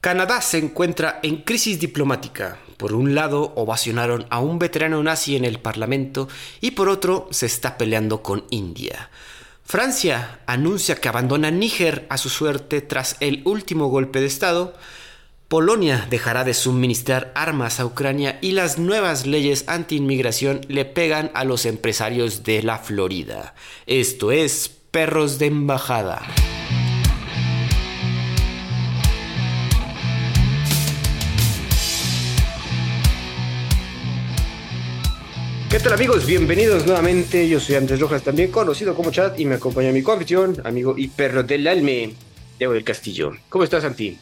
Canadá se encuentra en crisis diplomática. Por un lado, ovacionaron a un veterano nazi en el Parlamento y por otro, se está peleando con India. Francia anuncia que abandona Níger a su suerte tras el último golpe de Estado. Polonia dejará de suministrar armas a Ucrania y las nuevas leyes anti-inmigración le pegan a los empresarios de la Florida. Esto es Perros de Embajada. ¿Qué tal amigos? Bienvenidos nuevamente. Yo soy Andrés Rojas, también conocido como Chat, y me acompaña mi coanfitrión, amigo y perro del alme, Diego del Castillo. ¿Cómo estás, Santi?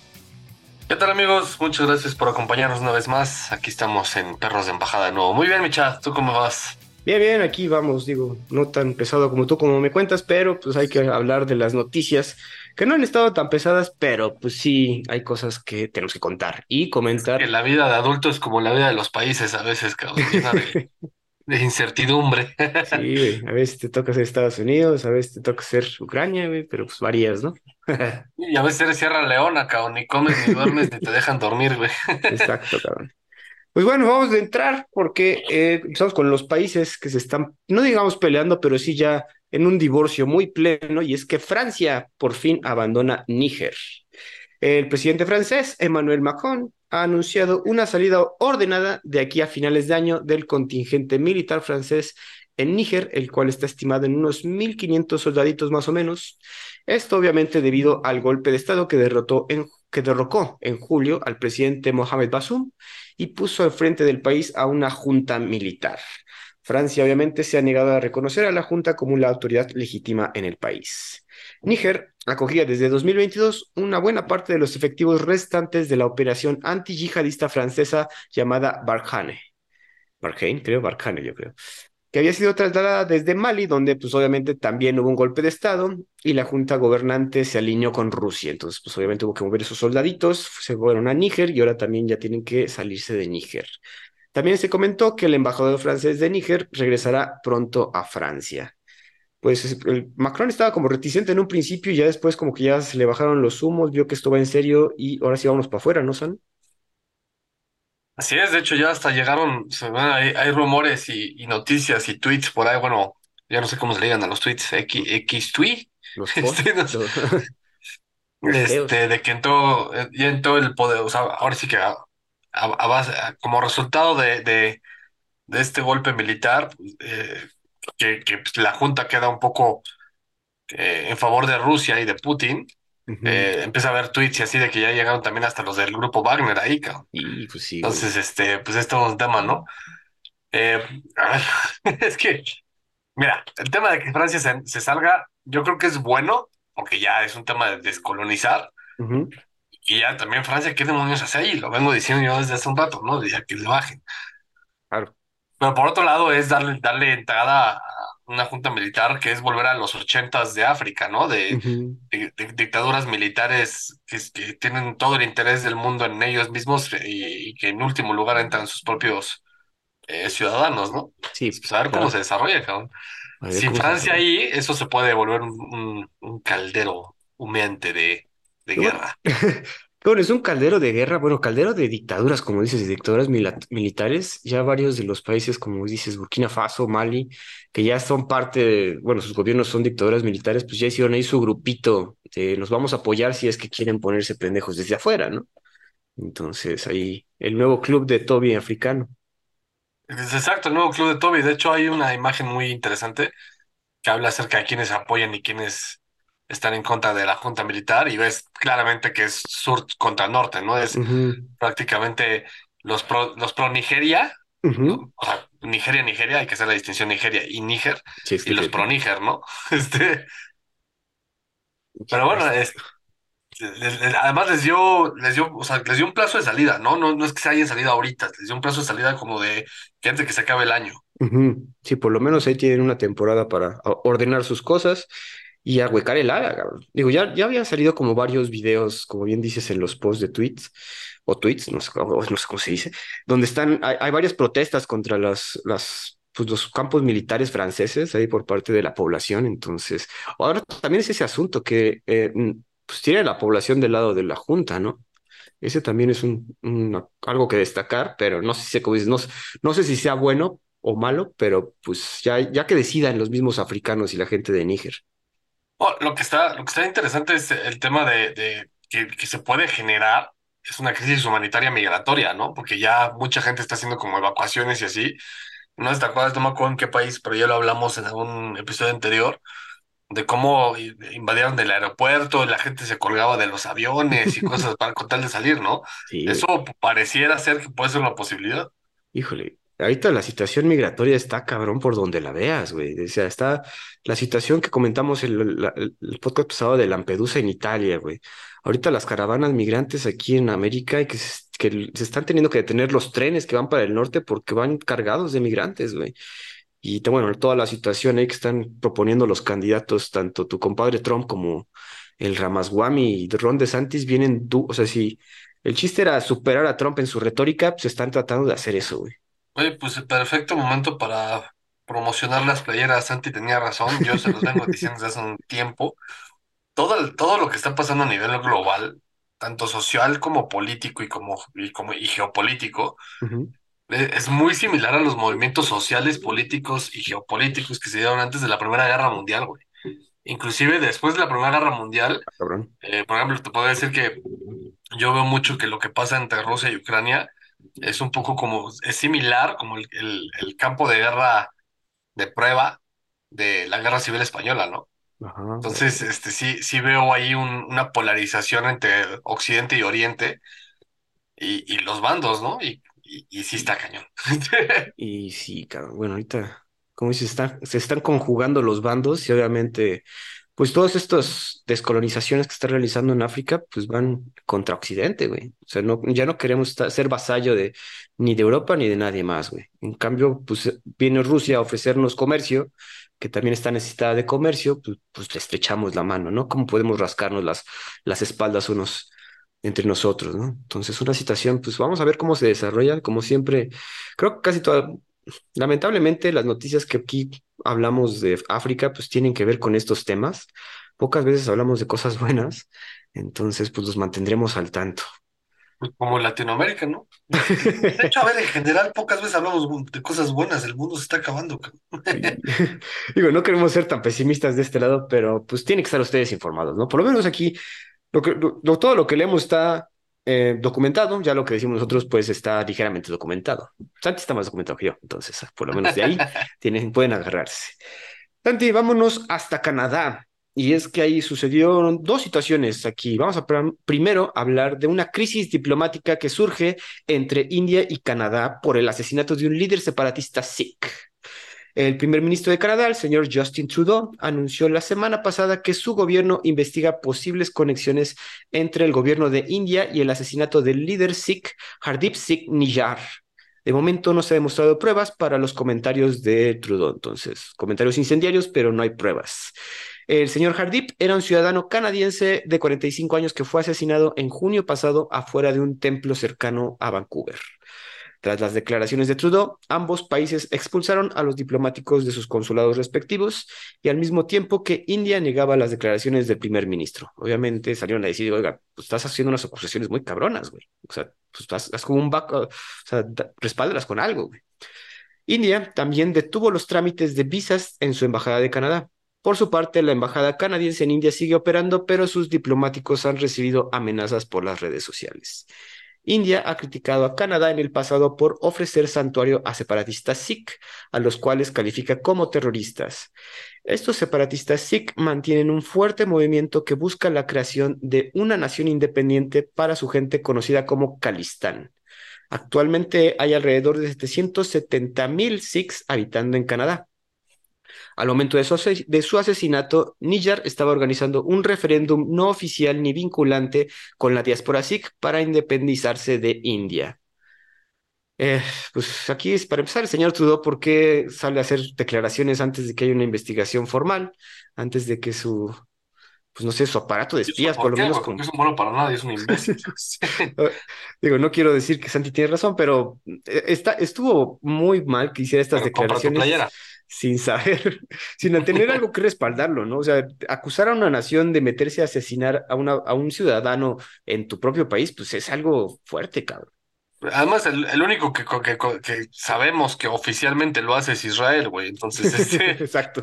¿Qué tal amigos? Muchas gracias por acompañarnos una vez más. Aquí estamos en Perros de Embajada de nuevo. Muy bien, mi chat. ¿Tú cómo vas? Bien, bien, aquí vamos, digo, no tan pesado como tú como me cuentas, pero pues hay que hablar de las noticias que no han estado tan pesadas, pero pues sí hay cosas que tenemos que contar y comentar. la vida de adulto es como la vida de los países a veces, cabrón, de incertidumbre. Sí, güey. A veces te toca ser Estados Unidos, a veces te toca ser Ucrania, güey, pero pues varías, ¿no? Y a veces eres Sierra Leona, cabrón, ni comes, ni duermes, ni te dejan dormir, güey. Exacto, cabrón. Pues bueno, vamos a entrar porque eh, empezamos con los países que se están, no digamos peleando, pero sí ya en un divorcio muy pleno, y es que Francia por fin abandona Níger. El presidente francés, Emmanuel Macron, ha anunciado una salida ordenada de aquí a finales de año del contingente militar francés en Níger, el cual está estimado en unos 1.500 soldaditos más o menos. Esto obviamente debido al golpe de Estado que, derrotó en, que derrocó en julio al presidente Mohamed Bazoum y puso al frente del país a una junta militar. Francia obviamente se ha negado a reconocer a la junta como la autoridad legítima en el país. Níger acogía desde 2022 una buena parte de los efectivos restantes de la operación antiyihadista francesa llamada Barkhane. Barkhane, creo, Barkhane, yo creo. Que había sido trasladada desde Mali, donde pues obviamente también hubo un golpe de Estado y la junta gobernante se alineó con Rusia. Entonces pues obviamente hubo que mover esos soldaditos, se fueron a Níger y ahora también ya tienen que salirse de Níger. También se comentó que el embajador francés de Níger regresará pronto a Francia pues el Macron estaba como reticente en un principio y ya después como que ya se le bajaron los humos, vio que esto va en serio y ahora sí vamos para afuera, ¿no, San? Así es, de hecho ya hasta llegaron, hay, rumores y, noticias y tweets por ahí, bueno, ya no sé cómo se le digan a los tweets, X, X tweet, los este, este, de que en todo, ya en todo el poder, o sea, ahora sí que a, como resultado de, de, de, este golpe militar, eh, que, pues, la Junta queda un poco eh, en favor de Rusia y de Putin, eh, empieza a ver tweets y así de que ya llegaron también hasta los del grupo Wagner ahí, cabrón. Y pues sí. Entonces, este, pues esto es un tema, ¿no? Eh, es que, mira, el tema de que Francia se, salga, yo creo que es bueno, porque ya es un tema de descolonizar. Y ya también Francia, ¿qué demonios hace ahí? Lo vengo diciendo yo desde hace un rato, ¿no? De que le bajen. Claro. Pero por otro lado es darle, darle entrada a una junta militar que es volver a los ochentas de África, ¿no? De, dictaduras militares que, tienen todo el interés del mundo en ellos mismos y, que en último lugar entran sus propios eh, ciudadanos, ¿no? Sí. Pues a ver cómo se desarrolla, cabrón. Sin Francia ahí, eso se puede volver un, un, caldero humeante de, de guerra. Es un caldero de guerra, bueno, caldero de dictaduras, como dices, de dictaduras militares. Ya varios de los países, como dices, Burkina Faso, Mali, que ya son parte, bueno, sus gobiernos son dictaduras militares, pues ya hicieron ahí su grupito de nos vamos a apoyar si es que quieren ponerse pendejos desde afuera, ¿no? Entonces ahí el nuevo club de Toby africano. exacto, el nuevo club de Toby. De hecho, hay una imagen muy interesante que habla acerca de quienes apoyan y quienes están en contra de la junta militar y ves claramente que es sur contra norte, ¿no? Es prácticamente los pro, los pro Nigeria, o sea, Nigeria, Nigeria, hay que hacer la distinción Nigeria y Níger, y los pro Níger, ¿no? Este. Pero bueno, es, además les dio, les dio, o sea, les dio un plazo de salida, ¿no? ¿no? No es que se hayan salido ahorita, les dio un plazo de salida como de que antes de que se acabe el año. Sí, por lo menos ahí tienen una temporada para ordenar sus cosas y a huecar el ala, Digo, ya, ya habían salido como varios videos, como bien dices, en los posts de tweets, o tweets, no sé, no sé cómo se dice, donde están, hay, varias protestas contra las, pues, los campos militares franceses ahí por parte de la población. Entonces, ahora también es ese asunto que eh, pues tiene la población del lado de la Junta, ¿no? Ese también es un, algo que destacar, pero no sé si, no, no sé si sea bueno o malo, pero pues ya, ya que decidan los mismos africanos y la gente de Níger. Oh, lo que está, lo que está interesante es el tema de, de que, que se puede generar, es una crisis humanitaria migratoria, ¿no? Porque ya mucha gente está haciendo como evacuaciones y así. No te acuerdas, no me acuerdo en qué país, pero ya lo hablamos en algún episodio anterior, de cómo invadieron del aeropuerto, la gente se colgaba de los aviones y cosas para con tal de salir, ¿no? Sí. Eso pareciera ser que puede ser una posibilidad. Híjole, ahorita la situación migratoria está cabrón por donde la veas, güey. O sea, está la situación que comentamos en el, podcast pasado de Lampedusa en Italia, güey. Ahorita las caravanas migrantes aquí en América y que se, están teniendo que detener los trenes que van para el norte porque van cargados de migrantes, güey. Y bueno, toda la situación ahí que están proponiendo los candidatos, tanto tu compadre Trump como el Ramaswamy y Ron DeSantis vienen, du- o sea, si el chiste era superar a Trump en su retórica, pues están tratando de hacer eso, güey. Oye, pues el perfecto momento para promocionar las playeras. Santi tenía razón, yo se los vengo diciendo desde hace un tiempo. todo, el- todo lo que está pasando a nivel global, tanto social como político y como, y como y geopolítico, Ujú. eh, es muy similar a los movimientos sociales, políticos y geopolíticos que se dieron antes de la Primera Guerra Mundial, güey. Inclusive después de la Primera Guerra Mundial, Ah, Cabrón. eh, por ejemplo, te puedo decir que yo veo mucho que lo que pasa entre Rusia y Ucrania es un poco como, es similar como el, el, el campo de guerra de prueba de la Guerra Civil Española, ¿no? Ajá. Entonces, este, sí, sí veo ahí un- una polarización entre Occidente y Oriente y, y los bandos, ¿no? Y, y, y sí está cañón. Y sí, cabrón. Bueno, ahorita, como dices, están, se están conjugando los bandos y obviamente, pues todas estas descolonizaciones que está realizando en África, pues van contra Occidente, güey. O sea, no, ya no queremos ser vasallo de ni de Europa ni de nadie más, güey. En cambio, pues viene Rusia a ofrecernos comercio, que también está necesitada de comercio, pues, pues le estrechamos la mano, ¿no? ¿Cómo podemos rascarnos las, las espaldas unos entre nosotros, ¿no? Entonces, una situación, pues vamos a ver cómo se desarrolla, como siempre. Creo que casi toda, lamentablemente, las noticias que aquí hablamos de África, pues tienen que ver con estos temas. Pocas veces hablamos de cosas buenas, entonces, pues los mantendremos al tanto. Como Latinoamérica, ¿no? De hecho, a ver, en general, pocas veces hablamos de cosas buenas, el mundo se está acabando. Digo, no queremos ser tan pesimistas de este lado, pero pues tienen que estar ustedes informados, ¿no? Por lo menos aquí, lo que, lo- todo lo que leemos está eh, documentado, ya lo que decimos nosotros, pues está ligeramente documentado. Santi está más documentado que yo, entonces, por lo menos de ahí tienen, pueden agarrarse. Santi, vámonos hasta Canadá. Y es que ahí sucedieron dos situaciones aquí. Vamos a pr- primero hablar de una crisis diplomática que surge entre India y Canadá por el asesinato de un líder separatista sikh. El primer ministro de Canadá, el señor Justin Trudeau, anunció la semana pasada que su gobierno investiga posibles conexiones entre el gobierno de India y el asesinato del líder sikh Hardip Singh Niyar. De momento no se ha demostrado pruebas para los comentarios de Trudeau, entonces, comentarios incendiarios, pero no hay pruebas. El señor Hardip era un ciudadano canadiense de 45 años que fue asesinado en junio pasado afuera de un templo cercano a Vancouver. Tras las declaraciones de Trudeau, ambos países expulsaron a los diplomáticos de sus consulados respectivos y al mismo tiempo que India negaba las declaraciones del primer ministro. Obviamente salieron a decir, oiga, pues estás haciendo unas acusaciones muy cabronas, güey. O sea, pues haz como un back, o sea, con algo, güey. India también detuvo los trámites de visas en su embajada de Canadá. Por su parte, la embajada canadiense en India sigue operando, pero sus diplomáticos han recibido amenazas por las redes sociales. India ha criticado a Canadá en el pasado por ofrecer santuario a separatistas sikh, a los cuales califica como terroristas. Estos separatistas sikh mantienen un fuerte movimiento que busca la creación de una nación independiente para su gente conocida como Kalistán. Actualmente hay alrededor de 770 mil sikhs habitando en Canadá. Al momento de su, ase- de su asesinato, Nijar estaba organizando un referéndum no oficial ni vinculante con la diáspora sikh para independizarse de India. Eh, pues aquí es para empezar el señor Trudeau, ¿por qué sale a hacer declaraciones antes de que haya una investigación formal, antes de que su, pues no sé, su aparato de ¿Y eso espías, por por lo qué, menos? Porque con... es un bueno para nada y es un imbécil. Eh, Digo, no quiero decir que Santi tiene razón, pero eh, está, estuvo muy mal que hiciera estas Pero declaraciones. Sin saber, sin tener algo que respaldarlo, ¿no? O sea, acusar a una nación de meterse a asesinar a, una, a un ciudadano en tu propio país, pues es algo fuerte, cabrón. Además, el, el único que, que, que, sabemos que oficialmente lo hace es Israel, güey. Entonces, este... Exacto.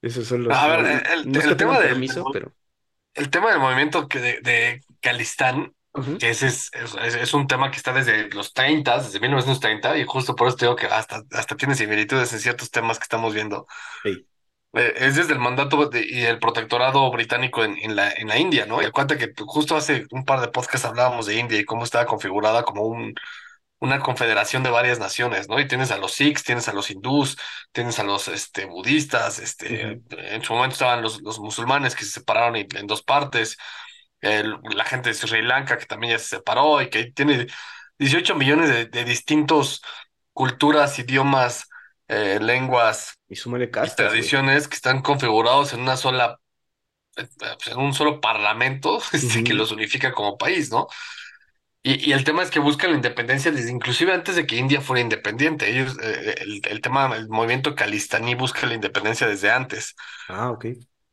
Esos son los. A ver, el, no el que tema del, permiso, pero. el tema del movimiento que de, de Calistán, Que ese es, es, un tema que está desde los 30, desde 1930, y justo por eso te digo que hasta, hasta tiene similitudes en ciertos temas que estamos viendo. Eh, es desde el mandato de- y el protectorado británico en, en la, en la India, ¿no? Y cuenta que justo hace un par de podcasts hablábamos de India y cómo estaba configurada como un, una confederación de varias naciones, ¿no? Y tienes a los Sikhs, tienes a los hindús, tienes a los este, budistas, este, en su momento estaban los, los musulmanes que se separaron en, en dos partes, el- la gente de Sri Lanka que también ya se separó y que tiene 18 millones de, de distintos culturas, idiomas, eh, lenguas Y y castas, güey. tradiciones que están configurados en una sola, eh, pues, en un solo parlamento este, que los unifica como país, ¿no? Y, y el tema es que buscan la independencia desde inclusive antes de que India fuera independiente. Ellos, eh, el, el tema, el movimiento calistaní busca la independencia desde antes. Ah, ok.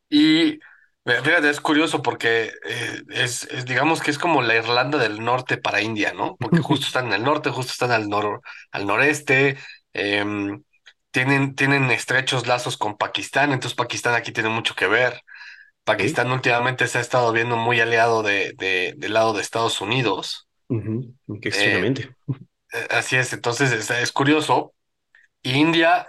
Y eh, fíjate, es curioso porque eh, es, es, digamos que es como la Irlanda del Norte para India, ¿no? Porque justo están en el norte, justo están al nor, al noreste, em, tienen, tienen estrechos lazos con Pakistán, entonces Pakistán aquí tiene mucho que ver. Pakistán últimamente se ha estado viendo muy aliado de, de- del lado de Estados Unidos. Que Eh, extrañamente. eh, así es, entonces es, es curioso. India,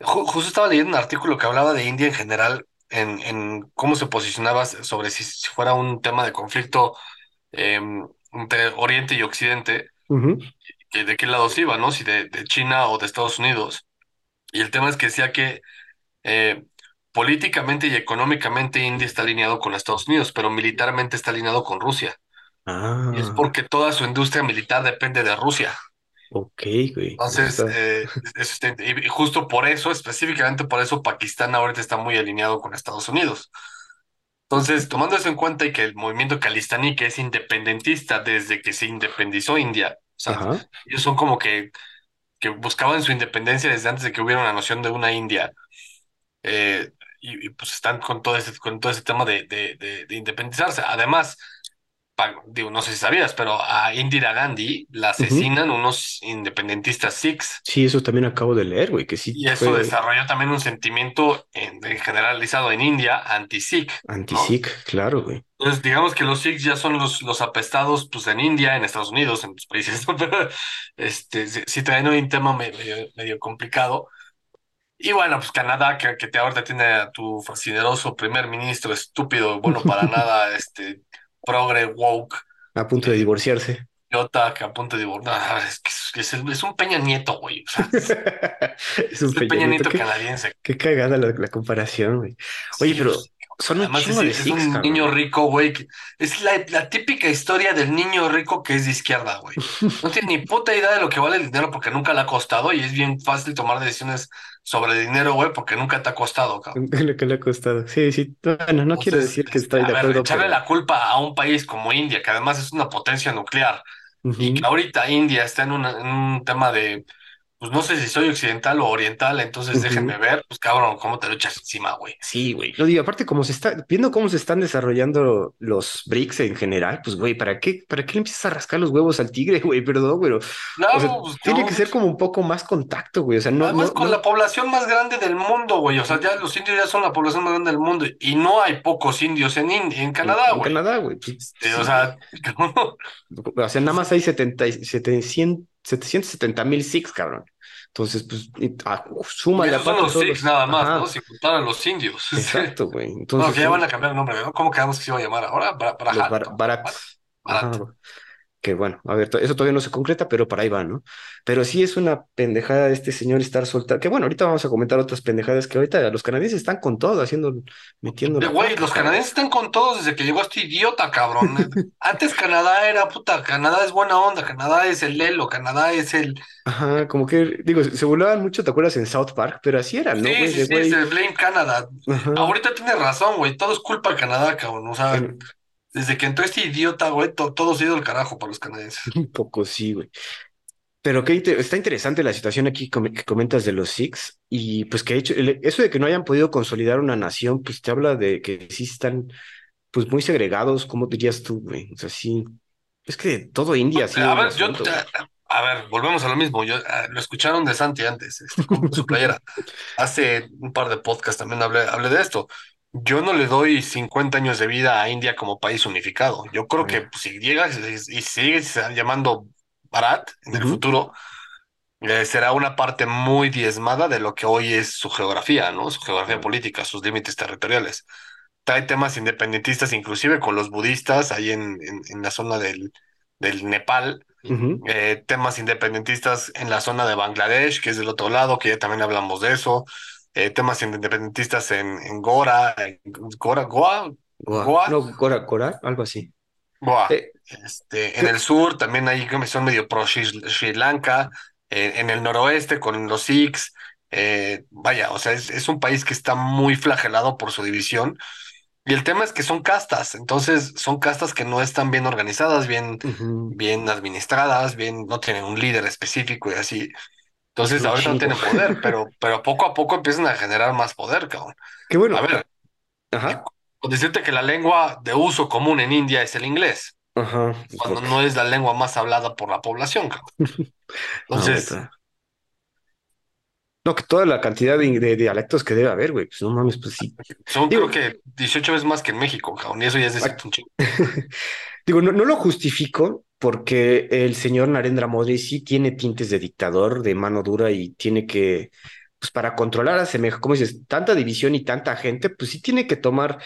ju- justo estaba leyendo un artículo que hablaba de India en general, en, en cómo se posicionaba sobre si, si fuera un tema de conflicto em, entre Oriente y Occidente, que de qué lados iba, ¿no? Si de, de China o de Estados Unidos. Y el tema es que decía que eh, políticamente y económicamente India está alineado con Estados Unidos, pero militarmente está alineado con Rusia. Y es Ah, porque toda su industria militar depende de Rusia. Ok, güey. Entonces, está- eh, es- es- y justo por eso, específicamente por eso, Pakistán ahorita está muy alineado con Estados Unidos. Entonces, tomando eso en cuenta y que el movimiento calistaní, que es independentista desde que se independizó India, o sea, Ajá. ellos son como que, que buscaban su independencia desde antes de que hubiera una noción de una India. eh, y, y, pues están con todo ese, con todo ese tema de, de, de, de independizarse. Además, digo, no sé si sabías, pero a Indira Gandhi la asesinan unos independentistas Sikhs. Sí, eso también acabo de leer, güey, que sí Y eso fue desarrolló también un sentimiento en- en generalizado en India anti-Sikh, ¿no? anti-Sikh, claro, güey. Entonces, digamos que los Sikhs ya son los, los apestados pues, en India, en Estados Unidos, en otros países, ¿no? Pero este, sí, sí traen un tema me- medio, medio complicado. Y bueno, pues Canadá, que, que te ahorita tiene a tu fascineroso primer ministro estúpido, bueno, para nada, este, progre, woke, A punto de eh, divorciarse. idiota, que a punto de divorciar. es que es, es- es un Peña Nieto, güey. O sea, es, un es Peña Peña Nieto. Qué, canadiense. qué cagada la, la comparación, güey. Oye, Sí, pero son un Además, es, de es un niño rico, güey. Es la, la típica historia del niño rico que es de izquierda, güey. No tiene ni puta idea de lo que vale el dinero porque nunca le ha costado y es bien fácil tomar decisiones sobre dinero, güey, porque nunca te ha costado, cabrón. Lo que le ha costado. Sí, sí. Bueno, no quiero Entonces, decir que este, estoy a de ver, acuerdo, echarle pero. la culpa a un país como India, que además es una potencia nuclear, y que ahorita India está en, una- en un tema de, pues no sé si soy occidental o oriental, entonces déjenme ujú. ver, pues cabrón, ¿cómo te lo echas encima, güey? Sí, güey. Lo digo, aparte, como se está, viendo cómo se están desarrollando los BRICS en general, pues, güey, ¿para qué, para qué le empiezas a rascar los huevos al tigre, güey? Perdón, pero, o sea, Claro, pues tiene no, que ser como un poco más contacto, güey. O sea, no, Además, no, con no. la población más grande del mundo, güey. O sea, ya los indios ya son la población más grande del mundo. Y no hay pocos indios en, Ind- en En, Canadá, en güey. Canadá, güey. pues, Este, sí, o sea, ¿cómo? O sea, nada más hay 70, y- 700 770 mil Sikhs, cabrón. Entonces, pues, Y súmale esos son los los. nada más, Ajá, ¿no? Sin contar a los indios. exacto, güey. Entonces, que ya van son a cambiar el nombre, ¿no? ¿Cómo quedamos que se iba a llamar ahora? Bra- los Brajat, bar- ¿no? Barat. Que bueno, a ver, eso todavía no se concreta, pero para ahí va, ¿no? Pero sí es una pendejada este señor estar soltando, que bueno, ahorita vamos a comentar otras pendejadas que ahorita los canadienses están con todo, haciendo, metiendo güey, los canadienses están con todos desde que llegó este idiota, cabrón. Antes Canadá era puta, Canadá es buena onda, Canadá es el Lelo, Canadá es el. Ajá, como que, digo, se burlaban mucho, ¿te acuerdas en South Park? Pero así era, ¿no, Sí, güey? sí, sí, es güey, el Blame Canada. ajá, Ahorita tiene razón, güey. Todo es culpa de Canadá, cabrón. O sea, en- desde que entró este idiota, güey, to- todo se ha ido al carajo para los canadienses. un poco sí, güey. Pero que está interesante la situación aquí que comentas de los Sikhs y pues que ha hecho eso de que no hayan podido consolidar una nación, pues te habla de que sí están pues muy segregados, ¿cómo dirías tú, güey? O sea, sí, es que todo India sí. A ver, yo, a ver, volvemos a lo mismo. Yo, ah, lo escucharon de Santi antes, este, con su playera. Hace un par de podcasts también hablé, hablé de esto. Yo no le doy 50 años de vida a India como país unificado. Yo creo que pues, si llega y, sigue llamando Bharat en el futuro, eh, será una parte muy diezmada de lo que hoy es su geografía, ¿no? Su geografía política, sus límites territoriales. Trae temas independentistas, inclusive con los budistas ahí en, en, la zona del, del Nepal. Eh, temas independentistas en la zona de Bangladesh, que es del otro lado, que ya también hablamos de eso. Eh, temas independentistas en, en Gora, Gora, Goa, Goa, No, Gora, Gora, algo así. Goa. Este, en el sur también hay que son medio pro Sri, Lanka, en el noroeste con los Sikhs, eh, vaya, o sea, es, un país que está muy flagelado por su división. Y el tema es que son castas, entonces son castas que no están bien organizadas, bien, bien administradas, bien, no tienen un líder específico y así. Entonces ahorita no tienen poder, pero, pero poco a poco empiezan a generar más poder, cabrón. Qué bueno. A ver, Ajá. decirte que la lengua de uso común en India es el inglés. Ajá. Cuando no es la lengua más hablada por la población, Entonces. No, que toda la cantidad de, dialectos que debe haber, güey, pues no mames, pues sí. Son creo que 18 veces más que en México, cabrón, y eso ya es decir un chingo. Digo, no, no lo justifico porque el señor Narendra Modi sí tiene tintes de dictador, de mano dura y tiene que, pues para controlar a semejante, como dices, tanta división y tanta gente, pues sí tiene que tomar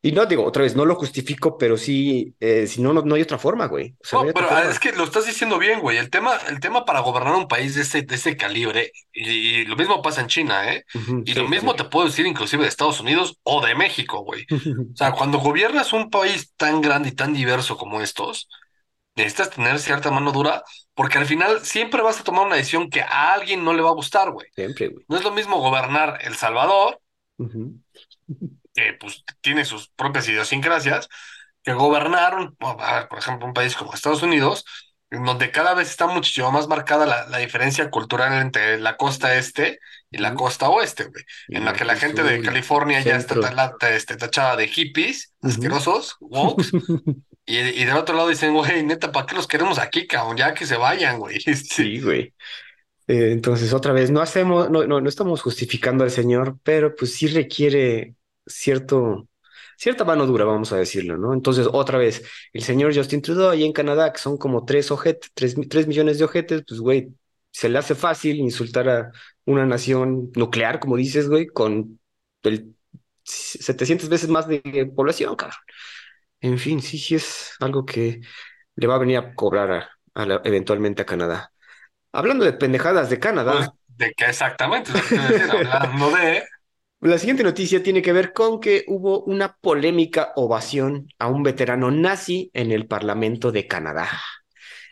y no digo, otra vez, no lo justifico, pero sí, eh, si no, no, hay otra forma, güey. no, pero es que lo estás diciendo bien, güey. El tema, el tema para gobernar un país de ese, de ese calibre, y, lo mismo pasa en China, ¿eh? y lo mismo te puedo decir inclusive de Estados Unidos o de México, güey. o sea, cuando gobiernas un país tan grande y tan diverso como estos, necesitas tener cierta mano dura, porque al final siempre vas a tomar una decisión que a alguien no le va a gustar, güey. Siempre, güey. No es lo mismo gobernar El Salvador que pues tiene sus propias idiosincrasias, que gobernaron, por ejemplo, un país como Estados Unidos, en donde cada vez está muchísimo más marcada la, diferencia cultural entre la costa este y la costa oeste, güey, en la que la gente de California ya está este, tachada de hippies, asquerosos, wokes, y, y, del otro lado dicen, güey, neta, ¿para qué los queremos aquí, cabrón? Ya que se vayan, güey. Sí, güey. Eh, entonces, otra vez, no hacemos, no, no, no estamos justificando al Señor, pero pues sí requiere cierto, cierta mano dura, vamos a decirlo, ¿no? Entonces, otra vez, el señor Justin Trudeau ahí en Canadá, que son como tres ojetes, tres, tres millones de ojetes, pues, güey, se le hace fácil insultar a una nación nuclear, como dices, güey, con el 700 veces más de población, cabrón. En fin, sí, sí es algo que le va a venir a cobrar a, eventualmente a Canadá. Hablando de pendejadas de Canadá. Pues, de que exactamente, hablando de la siguiente noticia tiene que ver con que hubo una polémica ovación a un veterano nazi en el Parlamento de Canadá.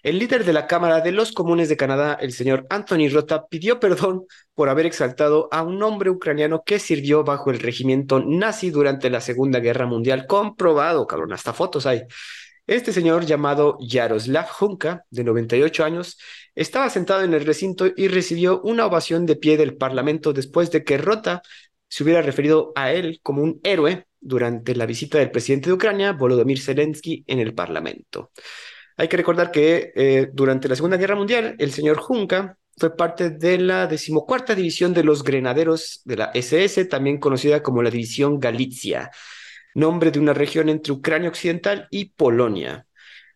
El líder de la Cámara de los Comunes de Canadá, el señor Anthony Rota, pidió perdón por haber exaltado a un hombre ucraniano que sirvió bajo el regimiento nazi durante la Segunda Guerra Mundial. Comprobado, cabrón, hasta fotos hay. Este señor llamado Yaroslav Hunka, de 98 años, estaba sentado en el recinto y recibió una ovación de pie del Parlamento después de que Rota se hubiera referido a él como un héroe durante la visita del presidente de Ucrania, Volodymyr Zelensky, en el Parlamento. Hay que recordar que eh, durante la Segunda Guerra Mundial, el señor Junca fue parte de la decimocuarta división de los grenaderos de la SS, también conocida como la División Galicia, nombre de una región entre Ucrania Occidental y Polonia.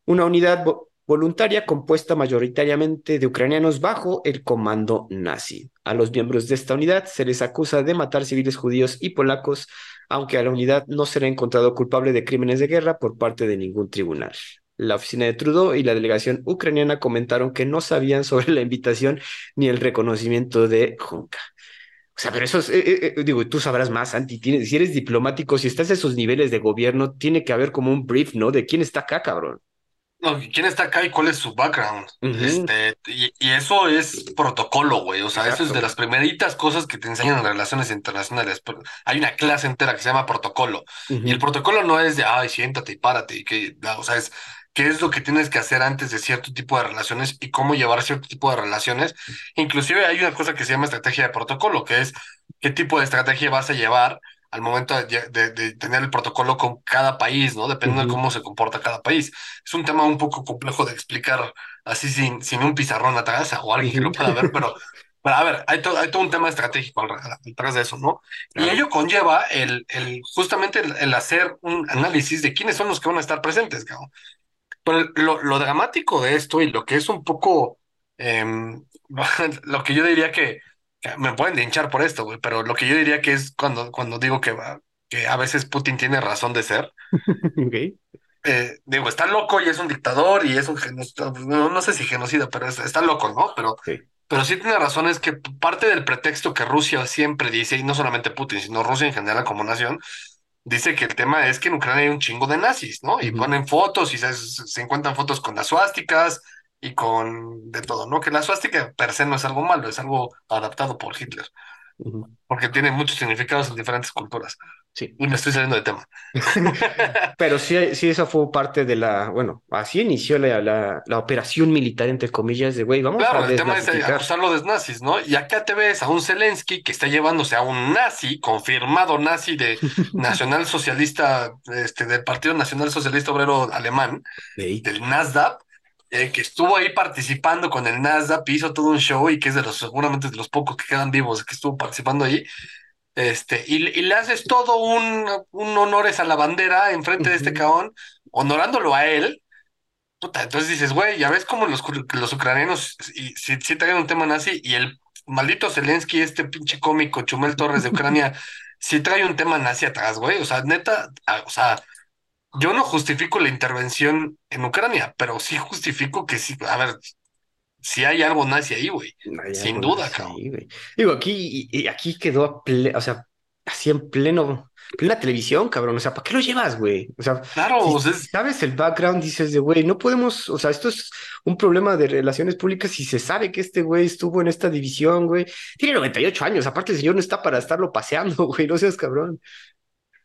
Una unidad voluntaria compuesta mayoritariamente de ucranianos bajo el comando nazi. A los miembros de esta unidad se les acusa de matar civiles judíos y polacos, aunque a la unidad no será encontrado culpable de crímenes de guerra por parte de ningún tribunal. La oficina de Trudeau y la delegación ucraniana comentaron que no sabían sobre la invitación ni el reconocimiento de Junca. O sea, pero eso es, eh, eh, eh, digo, tú sabrás más, Santi, si eres diplomático, si estás a esos niveles de gobierno, tiene que haber como un brief, ¿no? De quién está acá, cabrón. No, quién está acá y cuál es su background. Este, y, eso es protocolo, güey. O sea, eso es de las primeritas cosas que te enseñan en relaciones internacionales. Hay una clase entera que se llama protocolo. Y el protocolo no es de, ay, siéntate y párate. Y que, o sea, es qué es lo que tienes que hacer antes de cierto tipo de relaciones y cómo llevar cierto tipo de relaciones. Inclusive hay una cosa que se llama estrategia de protocolo, que es qué tipo de estrategia vas a llevar al momento de, tener el protocolo con cada país, ¿no? Dependiendo de cómo se comporta cada país. Es un tema un poco complejo de explicar así sin, sin un pizarrón atrás o alguien que lo pueda ver, pero, pero a ver, hay, hay todo un tema estratégico detrás de eso, ¿no? Y ello conlleva el, el justamente el, hacer un análisis de quiénes son los que van a estar presentes, cabrón. Pero lo, lo dramático de esto y lo que es un poco em, lo que yo diría que me pueden hinchar por esto, güey, pero lo que yo diría que es cuando, cuando digo que, que a veces Putin tiene razón de ser. Eh, digo, está loco y es un dictador y es un genocida, no, sé si genocida, pero está loco, ¿no? Pero sí. pero sí tiene razón, es que parte del pretexto que Rusia siempre dice, y no solamente Putin, sino Rusia en general como nación, dice que el tema es que en Ucrania hay un chingo de nazis, ¿no? Y ponen fotos y se, se, encuentran fotos con las suásticas y con de todo, ¿no? Que la suástica per se no es algo malo, es algo adaptado por Hitler, porque tiene muchos significados en diferentes culturas. Sí. Y me estoy saliendo de tema. Pero sí, sí, eso fue parte de la, bueno, así inició la, la, operación militar, entre comillas, de, güey, vamos claro, el tema es acusarlo de nazis, ¿no? Y acá te ves a un Zelensky que está llevándose a un nazi, confirmado nazi de Nacional Socialista, este, del Partido Nacional Socialista Obrero Alemán, del NASDAQ, eh, que estuvo ahí participando con el Nasdaq, hizo todo un show y que es de los, seguramente de los pocos que quedan vivos que estuvo participando ahí. Este, y, le haces todo un, un honores a la bandera enfrente de este caón, honorándolo a él. Puta, entonces dices, güey, ya ves cómo los, los ucranianos y, si, si traen un tema nazi y el maldito Zelensky, este pinche cómico Chumel Torres de Ucrania, si trae un tema nazi atrás, güey. O sea, neta, o sea, yo no justifico la intervención en Ucrania, pero sí justifico que sí, a ver, si hay algo nazi ahí, güey. Sin duda, cabrón. Digo, aquí, y aquí quedó, o sea, así en pleno, plena televisión, cabrón. O sea, ¿para qué lo llevas, güey? O sea, claro, si, sabes el background, dices de, güey, no podemos, o sea, esto es un problema de relaciones públicas y se sabe que este güey estuvo en esta división, güey. Tiene 98 años, aparte el señor no está para estarlo paseando, güey, no seas cabrón.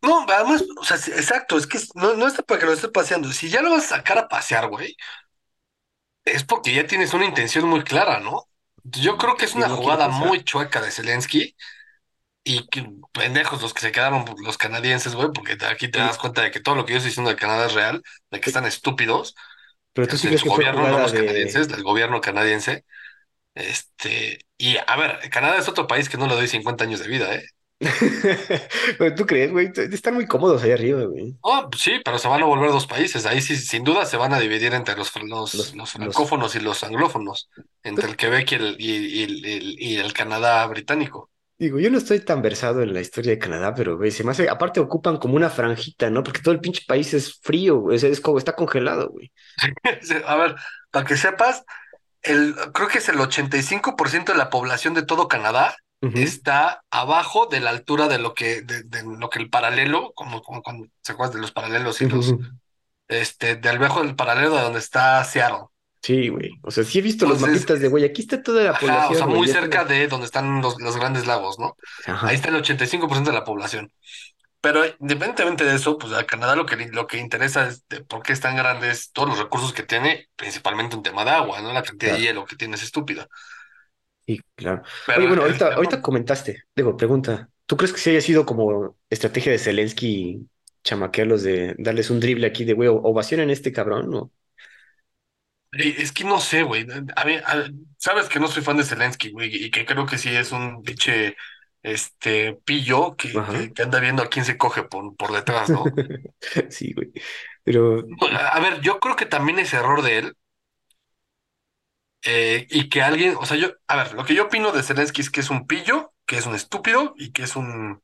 No, además, o sea, exacto, es que no, no está para que lo esté paseando. Si ya lo vas a sacar a pasear, güey, es porque ya tienes una intención muy clara, ¿no? Yo creo que es una jugada muy chueca de Zelensky y que pendejos los que se quedaron los canadienses, güey, porque aquí te das cuenta de que todo lo que yo estoy diciendo de Canadá es real, de que están estúpidos. Pero tú sí que gobierno, no los canadienses, del gobierno canadiense. Este, y a ver, Canadá es otro país que no le doy 50 años de vida, ¿eh? ¿Tú crees, güey? Están muy cómodos ahí arriba, güey. Oh, sí, pero se van a volver dos países. Ahí sí, sin duda se van a dividir entre los, los, los, francófonos y los anglófonos, entre el Quebec y el, y, el, Canadá británico. Digo, yo no estoy tan versado en la historia de Canadá, pero güey, se me hace, aparte ocupan como una franjita, ¿no? Porque todo el pinche país es frío, güey, es, como, está congelado, güey. a ver, para que sepas, el, creo que es el 85% de la población de todo Canadá está abajo de la altura de lo que, de, lo que el paralelo, como, como cuando se acuerdan de los paralelos y los, este, del viejo del paralelo de donde está Seattle. Sí, güey. O sea, sí he visto los mapitas de, güey, aquí está toda la población. O sea, muy cerca de donde están los, los grandes lagos, ¿no? Ahí está el 85% de la población. Pero independientemente de eso, pues a Canadá lo que, lo que interesa es de por qué es tan grande, es todos los recursos que tiene, principalmente un tema de agua, ¿no? La cantidad de hielo que tiene es estúpida. Sí, claro. Oye, bueno, ahorita, ahorita comentaste, digo, pregunta, ¿tú crees que si haya sido como estrategia de Zelensky chamaquearlos de darles un drible aquí de, güey, ovación en este cabrón, ¿no? Es que no sé, güey. A ver, sabes que no soy fan de Zelensky, güey, y que creo que sí es un pinche este pillo que, que, anda viendo a quién se coge por, por detrás, ¿no? sí, güey. Pero. A ver, yo creo que también es error de él eh, y que alguien, o sea, yo, a ver, lo que yo opino de Zelensky es que es un pillo, que es un estúpido y que es un,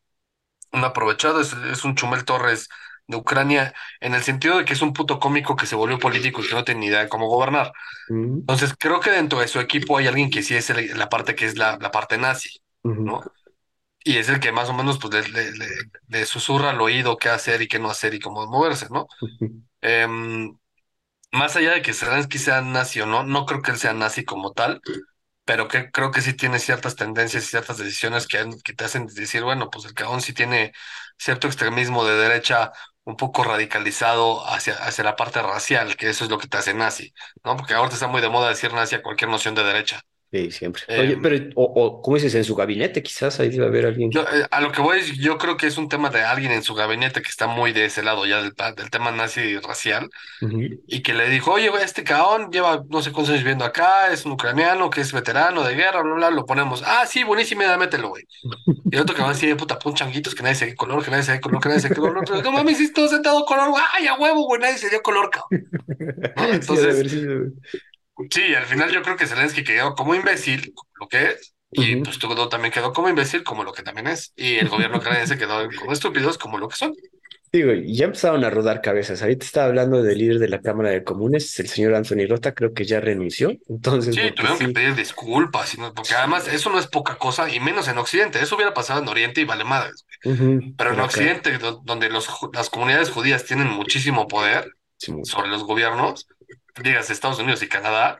un aprovechado, es, un Chumel Torres de Ucrania, en el sentido de que es un puto cómico que se volvió político y que no tiene ni idea de cómo gobernar. Entonces, creo que dentro de su equipo hay alguien que sí es la parte que es la, la parte nazi, ¿no? Y es el que más o menos pues, le, le, susurra al oído qué hacer y qué no hacer y cómo moverse, ¿no? Más allá de que Zelensky sea nazi o no, no creo que él sea nazi como tal, pero que creo que sí tiene ciertas tendencias y ciertas decisiones que, te hacen decir, bueno, pues el cagón sí tiene cierto extremismo de derecha un poco radicalizado hacia, hacia la parte racial, que eso es lo que te hace nazi, ¿no? Porque ahora está muy de moda decir nazi a cualquier noción de derecha. Sí, siempre. Oye, Em, pero, o, o, ¿cómo dices? En su gabinete, quizás ahí debe haber alguien. yo, eh, a lo que voy, es, yo creo que es un tema de alguien en su gabinete que está muy de ese lado ya del, pa- del tema nazi racial y que le dijo, oye, este caón lleva no sé cuántos años viviendo acá, es un ucraniano que es veterano de guerra, bla, bla, lo ponemos. Ah, sí, buenísimo, mételo, güey. Y el otro cabrón así, puta, pon changuitos, que nadie se dé color, que nadie se dé color, que nadie se dé color. Otro, no mames, si todo sentado color, güey, ay, a huevo, güey, nadie se dio color, cabrón. ¿No? Sí, Entonces, sido. Sí, al final yo creo que Zelensky quedó como imbécil, como lo que es, y pues Trudeau también quedó como imbécil, como lo que también es, y el gobierno canadiense quedó como estúpidos, como lo que son. Digo, ya empezaron a rodar cabezas. Ahorita estaba hablando del líder de la Cámara de Comunes, el señor Anthony Rota, creo que ya renunció. Entonces, Sí, porque tuvieron que pedir disculpas, y no- porque además eso no es poca cosa, y menos en Occidente, eso hubiera pasado en Oriente y vale madres. Pero en acá, Occidente, do- donde los, las comunidades judías tienen muchísimo poder sí, sobre los gobiernos, digas Estados Unidos y Canadá,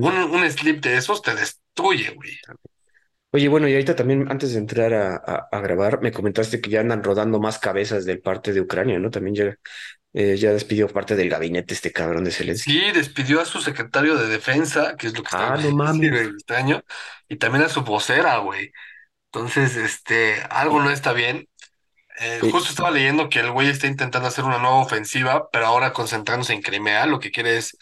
un, un slip de esos te destruye, güey. Oye, bueno, y ahorita también, antes de entrar a, a- a grabar, me comentaste que ya andan rodando más cabezas del parte de Ucrania, ¿no? También ya, eh, ya despidió parte del gabinete este cabrón de Zelensky. Sí, despidió a su secretario de defensa, que es lo que está Ah, no mames. extraño, y también a su vocera, güey. Entonces, este, algo no está bien. Eh, justo estaba leyendo que el güey está intentando hacer una nueva ofensiva, pero ahora concentrándose en Crimea, lo que quiere es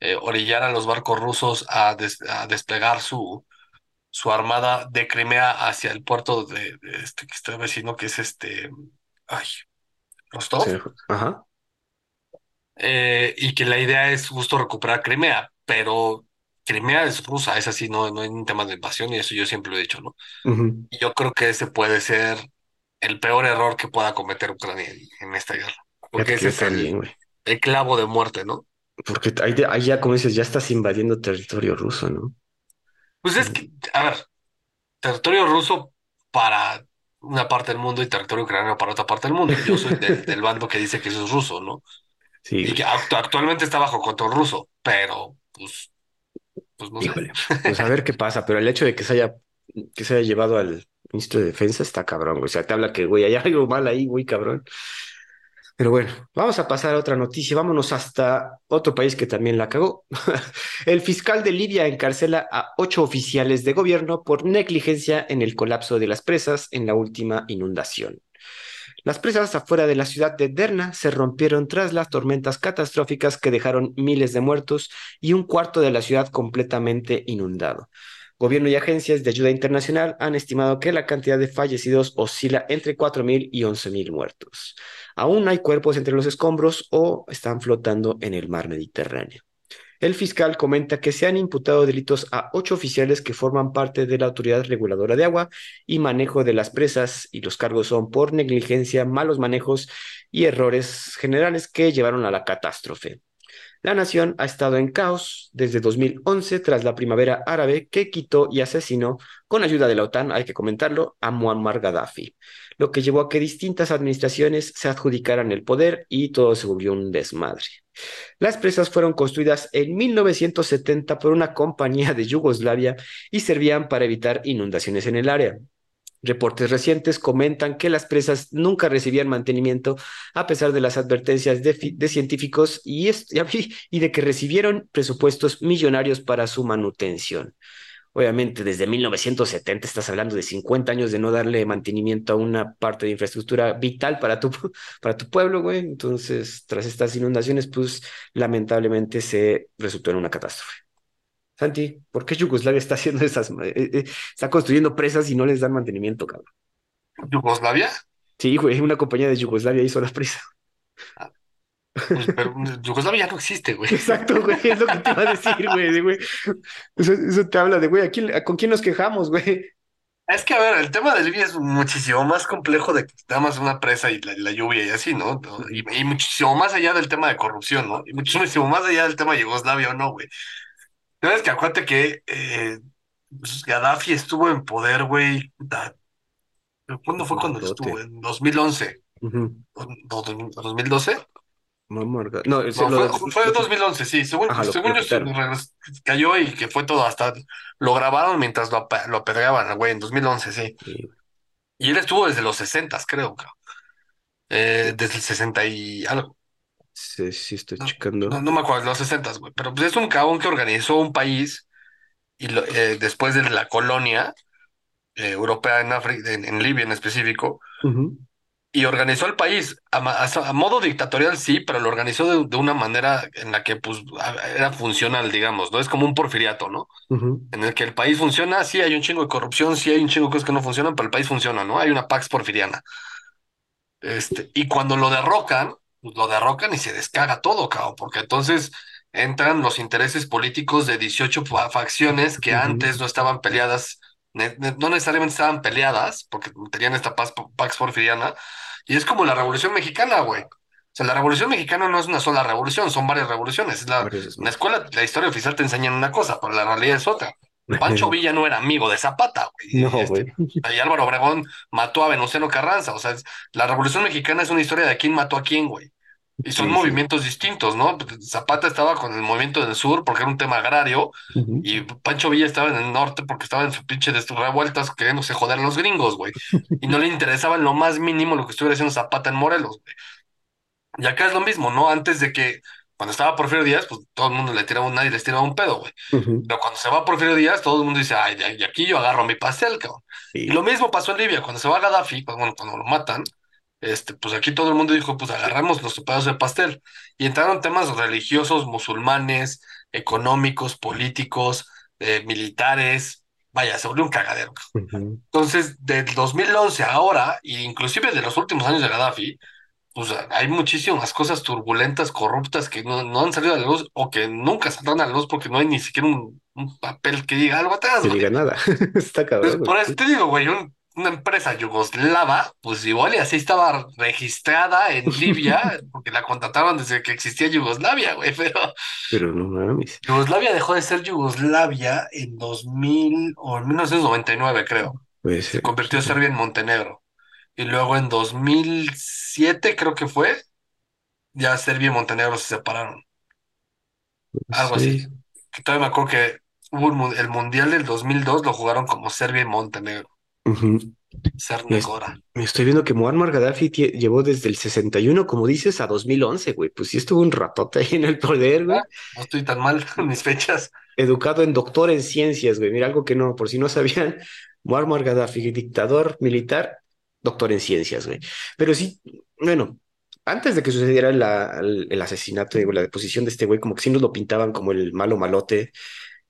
eh, orillar a los barcos rusos a, des- a desplegar su, su armada de Crimea hacia el puerto de, de este que está vecino, que es este, ay, Rostov, ajá. eh, y que la idea es justo recuperar Crimea, pero Crimea es rusa, es así, no, no hay un tema de invasión y eso yo siempre lo he dicho, ¿no? Y yo creo que ese puede ser el peor error que pueda cometer Ucrania en, esta guerra, porque ese es el, el clavo de muerte, ¿no? Porque ahí, ahí ya, como dices, ya estás invadiendo territorio ruso, ¿no? Pues es que, a ver, territorio ruso para una parte del mundo y territorio ucraniano para otra parte del mundo. Yo soy del, del bando que dice que eso es ruso, ¿no? Sí, Y que actu- actualmente está bajo control ruso, pero pues, pues no sé. Pues a ver qué pasa, pero el hecho de que se haya, que se haya llevado al ministro de Defensa está cabrón, güey. O sea, te habla que, güey, hay algo mal ahí, güey, cabrón. Pero bueno, vamos a pasar a otra noticia. Vámonos hasta otro país que también la cagó. El fiscal de Libia encarcela a ocho oficiales de gobierno por negligencia en el colapso de las presas en la última inundación. Las presas afuera de la ciudad de Derna se rompieron tras las tormentas catastróficas que dejaron miles de muertos y un cuarto de la ciudad completamente inundado. Gobierno y agencias de ayuda internacional han estimado que la cantidad de fallecidos oscila entre 4.000 y 11.000 muertos. Aún hay cuerpos entre los escombros o están flotando en el mar Mediterráneo. El fiscal comenta que se han imputado delitos a ocho oficiales que forman parte de la Autoridad Reguladora de Agua y Manejo de las Presas y los cargos son por negligencia, malos manejos y errores generales que llevaron a la catástrofe. La nación ha estado en caos desde 2011 tras la primavera árabe que quitó y asesinó, con ayuda de la OTAN, hay que comentarlo, a Muammar Gaddafi, lo que llevó a que distintas administraciones se adjudicaran el poder y todo se volvió un desmadre. Las presas fueron construidas en 1970 por una compañía de Yugoslavia y servían para evitar inundaciones en el área. Reportes recientes comentan que las presas nunca recibían mantenimiento a pesar de las advertencias de, de científicos y, y, de que recibieron presupuestos millonarios para su manutención. Obviamente, desde 1970 estás hablando de 50 años de no darle mantenimiento a una parte de infraestructura vital para tu, para tu pueblo, güey. Entonces, tras estas inundaciones, pues lamentablemente se resultó en una catástrofe. Santi, ¿por qué Yugoslavia está haciendo esas, eh, eh, está construyendo presas y no les dan mantenimiento, cabrón? ¿Yugoslavia? Sí, güey, una compañía de Yugoslavia hizo la presa. Pues, pero Yugoslavia ya no existe, güey. Exacto, güey, es lo que te iba a decir, güey, güey. Eso, eso, te habla de, güey, ¿a quién, ¿con quién nos quejamos, güey? Es que, a ver, el tema de Libia es muchísimo más complejo de que nada más una presa y la, la lluvia y así, ¿no? Y, y, muchísimo más allá del tema de corrupción, ¿no? Y muchísimo más allá del tema de Yugoslavia o no, güey. ¿Sabes que acuérdate que eh, pues, Gaddafi estuvo en poder, güey? ¿Cuándo fue cuando estuvo? En 2011. Uh -huh. ¿2012? Muammar Gaddafi. No, No, lo fue, de, fue lo en qui- 2011, sí. Según, ajá, según yo, cayó y que fue todo hasta... Lo grabaron mientras lo, apa- lo apedreaban, güey, en 2011, sí. Sí, Y él estuvo desde los 60, creo. Eh, desde el 60 y algo. Sí, sí estoy No, checando. no, no me acuerdo, los 60, güey. Pero pues es un cabrón que organizó un país y lo- eh, después de la colonia eh, europea en África, en, en Libia en específico, y organizó el país a, modo dictatorial, sí, pero lo organizó de, de una manera en la que pues era funcional, digamos, ¿no? Es como un porfiriato, ¿no? En el que el país funciona, sí hay un chingo de corrupción, sí hay un chingo de cosas que no funcionan, pero el país funciona, ¿no? Hay una Pax porfiriana. Este, y cuando lo derrocan, pues lo derrocan y se descaga todo, cabrón, porque entonces entran los intereses políticos de 18 fa- facciones que antes no estaban peleadas, ne- ne- no necesariamente estaban peleadas, porque tenían esta paz, Pax porfiriana, y es como la Revolución Mexicana, güey. O sea, la Revolución Mexicana no es una sola revolución, son varias revoluciones. Es la, escuela, la historia oficial te enseñan una cosa, pero la realidad es otra. Pancho Villa no era amigo de Zapata, güey. No, Este, güey. y Álvaro Obregón mató a Venustiano Carranza. O sea, es- la Revolución Mexicana es una historia de quién mató a quién, güey. Y son Sí, sí. movimientos distintos, ¿no? Zapata estaba con el movimiento del sur porque era un tema agrario y Pancho Villa estaba en el norte porque estaba en su pinche de sus revueltas queriéndose joder a los gringos, güey. Y no le interesaba en lo más mínimo lo que estuviera haciendo Zapata en Morelos, güey. Y acá es lo mismo, ¿no? Antes de que, cuando estaba Porfirio Díaz, pues todo el mundo le tiraba, un- nadie les tiraba un pedo, güey. Ujú. Pero cuando se va Porfirio Díaz, todo el mundo dice, ay, de aquí yo agarro mi pastel, cabrón. Sí. Y lo mismo pasó en Libia, cuando se va Gaddafi, pues, bueno, cuando lo matan, este, pues aquí todo el mundo dijo, pues agarramos los pedazos de pastel. Y entraron temas religiosos, musulmanes, económicos, políticos, eh, militares. Vaya, se volvió un cagadero. cabrón. Ujú. Entonces, del 2011 a ahora, e inclusive de los últimos años de Gaddafi, pues hay muchísimas cosas turbulentas, corruptas que no, no han salido a la luz o que nunca saldrán a la luz porque no hay ni siquiera un, un papel que diga algo atrás, Que diga nada. Está Pues, cabrón, por güey. eso te digo, güey, un- una empresa yugoslava, pues igual y así estaba registrada en Libia, porque la contrataron desde que existía Yugoslavia, güey, pero Pero no mames. Yugoslavia dejó de ser Yugoslavia en 2000 o en 1999, creo. Puede Se convirtió sí. Serbia en Montenegro. Y luego en 2007, creo que fue, ya Serbia y Montenegro se separaron. Algo así. Sí. Que todavía me acuerdo que hubo el, mu- el Mundial del 2002, lo jugaron como Serbia y Montenegro. Es- Gora. Me estoy viendo que Muammar Gaddafi llevó desde el 61, como dices, a 2011, güey. Pues sí estuvo un ratote ahí en el poder, güey. Ah, No estoy tan mal en mis fechas. Educado en doctor en ciencias, güey. Mira, algo que no, por si no sabían, Muammar Gaddafi, dictador militar, doctor en ciencias, güey. Pero sí, bueno, antes de que sucediera la- el, asesinato, digo, la deposición de este güey, como que sí nos lo pintaban como el malo malote.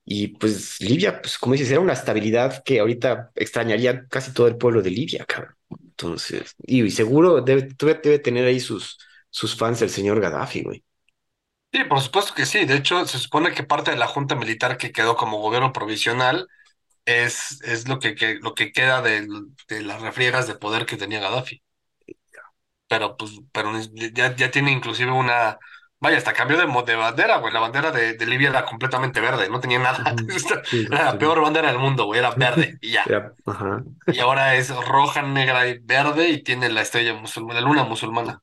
Y pues Libia, pues como dices, era una estabilidad que ahorita extrañaría casi todo el pueblo de Libia, cabrón. Entonces, y, seguro debe tener ahí sus, sus fans el señor Gaddafi, güey. Sí, por supuesto que sí. De hecho, se supone que parte de la junta militar que quedó como gobierno provisional es, es lo que, que- lo que queda de, de las refriegas de poder que tenía Gaddafi. Pero pues, pero ya, ya tiene inclusive una, vaya, hasta cambió de, de bandera, güey. La bandera de, de Libia era completamente verde, no tenía nada. Sí, Era la peor bandera del mundo, güey, era verde y ya. Ajá. Y ahora es roja, negra y verde y tiene la estrella musulmana, la luna musulmana.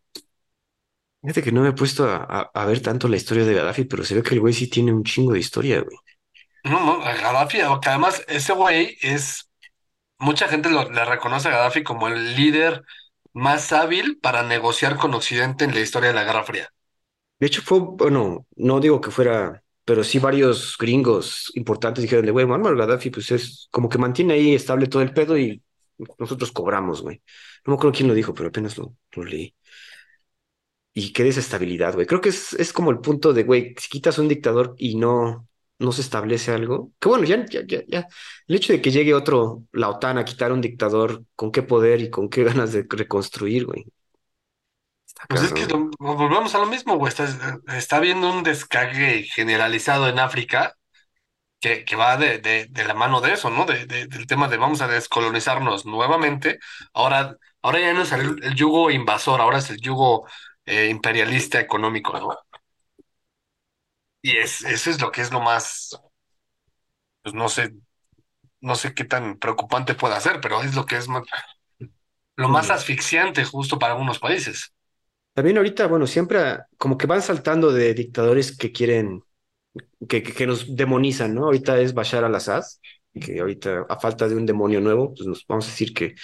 Fíjate que no me he puesto a, a- a ver tanto la historia de Gaddafi, pero se ve que el güey sí tiene un chingo de historia, güey. No, no, Gaddafi, que además ese güey es, mucha gente lo, le reconoce a Gaddafi como el líder más hábil para negociar con Occidente en la historia de la Guerra Fría. De hecho, fue, bueno, no digo que fuera, pero sí varios gringos importantes dijeron de, güey, Muammar Gaddafi, pues es como que mantiene ahí estable todo el pedo y nosotros cobramos, güey. No me acuerdo quién lo dijo, pero apenas lo, lo leí. Y qué desestabilidad, güey. Creo que es, es como el punto de, güey, si quitas un dictador y no, no se establece algo, que bueno, ya, ya, ya, ya. El hecho de que llegue otro, la OTAN, a quitar un dictador, ¿con qué poder y con qué ganas de reconstruir, güey? Está Pues es que lo- volvemos a lo mismo, güey. Está, está habiendo un descague generalizado en África que, que va de, de, de la mano de eso, ¿no? De, de- del tema de vamos a descolonizarnos nuevamente. Ahora, ahora ya no es el, el yugo invasor, ahora es el yugo eh, imperialista económico, ¿no? Y es, eso es lo que es lo más, pues no sé, no sé qué tan preocupante pueda ser, pero es lo que es más- lo más Ujú. asfixiante justo para algunos países. También ahorita, bueno, siempre como que van saltando de dictadores que quieren, que, que, que nos demonizan, ¿no? Ahorita es Bashar al-Assad, que ahorita a falta de un demonio nuevo, pues nos vamos a decir que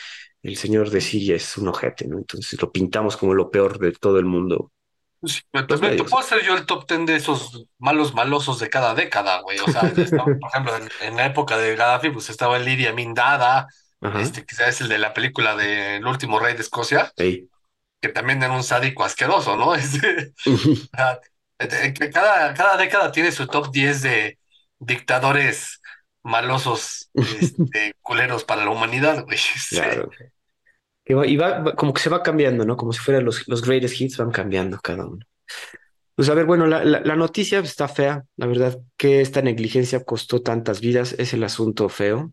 el señor de Siria es un ojete, ¿no? Entonces lo pintamos como lo peor de todo el mundo. Sí, tocó hacer yo el top ten de esos malos malosos de cada década, güey. O sea, estaba, por ejemplo, en, en la época de Gaddafi, pues estaba el Idi Amin Dada, Ajá. este, quizás es el de la película de El último rey de Escocia, Ey. que también era un sádico asqueroso, ¿no? Este, eh, que cada, cada década tiene su top 10 de dictadores malosos, este, culeros para la humanidad, güey. Claro. Y va, como que se va cambiando, ¿no? Como si fueran los, los greatest hits, van cambiando cada uno. Pues a ver, bueno, la, la, noticia está fea, la verdad, que esta negligencia costó tantas vidas, es el asunto feo,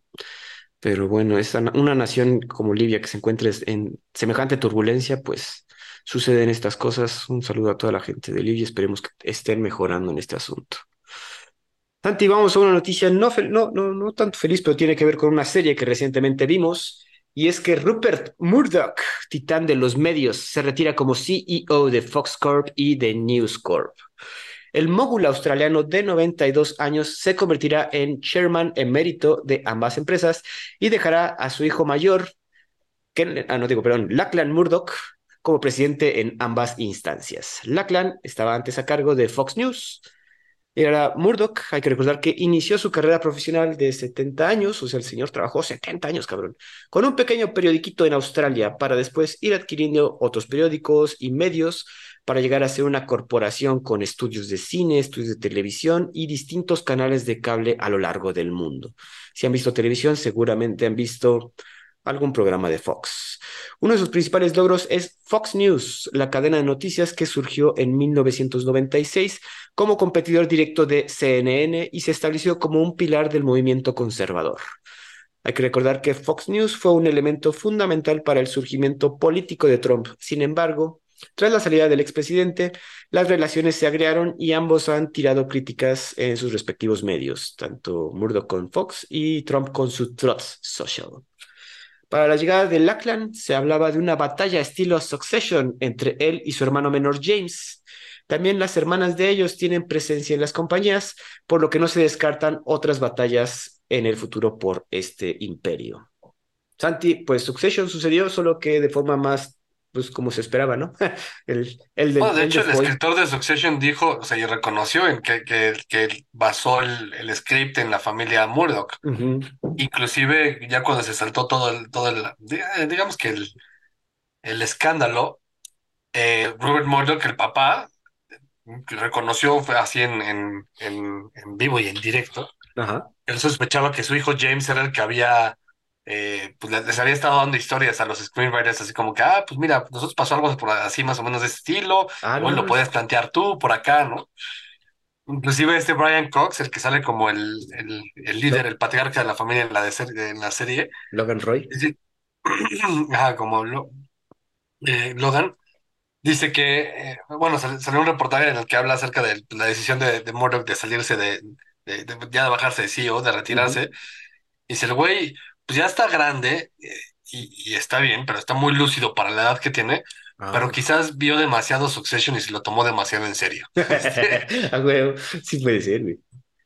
pero bueno, na- una nación como Libia que se encuentre en semejante turbulencia, pues suceden estas cosas. Un saludo a toda la gente de Libia, esperemos que estén mejorando en este asunto. Santi, vamos a una noticia no, no, no, no tanto feliz, pero tiene que ver con una serie que recientemente vimos, y es que Rupert Murdoch, titán de los medios, se retira como CEO de Fox Corp y de News Corp. El mogul australiano de 92 años se convertirá en chairman emérito de ambas empresas y dejará a su hijo mayor, Ken, ah, no digo, perdón, Lachlan Murdoch, como presidente en ambas instancias. Lachlan estaba antes a cargo de Fox News era Murdoch, hay que recordar que inició su carrera profesional de 70 años, o sea, el señor trabajó 70 años, cabrón, con un pequeño periodiquito en Australia para después ir adquiriendo otros periódicos y medios para llegar a ser una corporación con estudios de cine, estudios de televisión y distintos canales de cable a lo largo del mundo. Si han visto televisión, seguramente han visto algún programa de Fox. Uno de sus principales logros es Fox News, la cadena de noticias que surgió en 1996 como competidor directo de CNN y se estableció como un pilar del movimiento conservador. Hay que recordar que Fox News fue un elemento fundamental para el surgimiento político de Trump. Sin embargo, tras la salida del expresidente, las relaciones se agriaron y ambos han tirado críticas en sus respectivos medios, tanto Murdoch con Fox y Trump con su Truth Social. Para la llegada de Lachlan se hablaba de una batalla estilo Succession entre él y su hermano menor James. También las hermanas de ellos tienen presencia en las compañías, por lo que no se descartan otras batallas en el futuro por este imperio. Santi, pues Succession sucedió, solo que de forma más, pues como se esperaba, ¿no? El, el, Bueno, de el hecho, de el escritor de Succession dijo, o sea, y reconoció en que, que, que basó el, el script en la familia Murdoch. Ujú, Inclusive, ya cuando se saltó todo el, todo el, di- digamos que el, el escándalo, eh, Robert Murdoch, el papá, reconoció fue así en, en, en, en vivo y en directo. Ajá. Él sospechaba que su hijo James era el que había, eh, pues les había estado dando historias a los screenwriters, así como que, ah, pues mira, nosotros pasó algo por así más o menos de ese estilo, Ah, no igual lo mames. puedes plantear tú por acá, ¿no? Inclusive este Brian Cox, el que sale como el, el, el líder, el patriarca de la familia en la, de ser- en la serie, Logan Roy. dice- ajá, como lo, eh, Logan, dice que, eh, bueno, sal- salió un reportaje en el que habla acerca de la decisión de, de Murdoch de salirse de, de- de- ya de bajarse de CEO, de retirarse. Dice el güey, pues ya está grande eh, y, y está bien, pero está muy lúcido para la edad que tiene, pero Ah. quizás vio demasiado Succession y se lo tomó demasiado en serio. A huevo, sí puede ser, güey.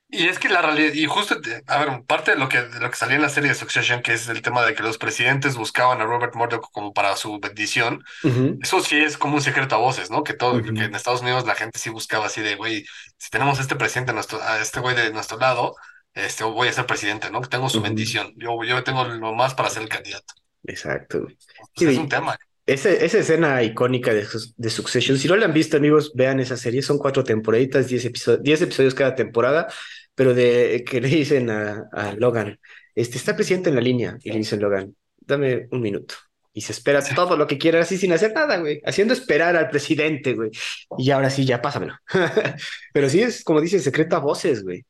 Y es que la realidad, y justo, a ver, parte de lo que, de lo que salía en la serie de Succession, que es el tema de que los presidentes buscaban a Robert Murdoch como para su bendición, Ujú, eso sí es como un secreto a voces, ¿no? Que todo, que ujú, en Estados Unidos la gente sí buscaba así de, güey, si tenemos este presidente, a, nuestro, a este güey de nuestro lado, este, voy a ser presidente, ¿no? Que tengo su bendición, yo, yo tengo lo más para ser el candidato. Exacto. güey. Sí, Pues es un tema. Esa, esa escena icónica de, Succession, si no la han visto, amigos, vean esa serie. Son cuatro temporaditas, diez episodios, diez episodios cada temporada, pero de que le dicen a, a Logan, este, está presidente en la línea, y le dicen Logan, dame un minuto. Y se espera Sí. todo lo que quiera así sin hacer nada, güey, haciendo esperar al presidente, güey. Y ahora sí, ya pásamelo. Pero sí es, como dice, secreto a voces, güey.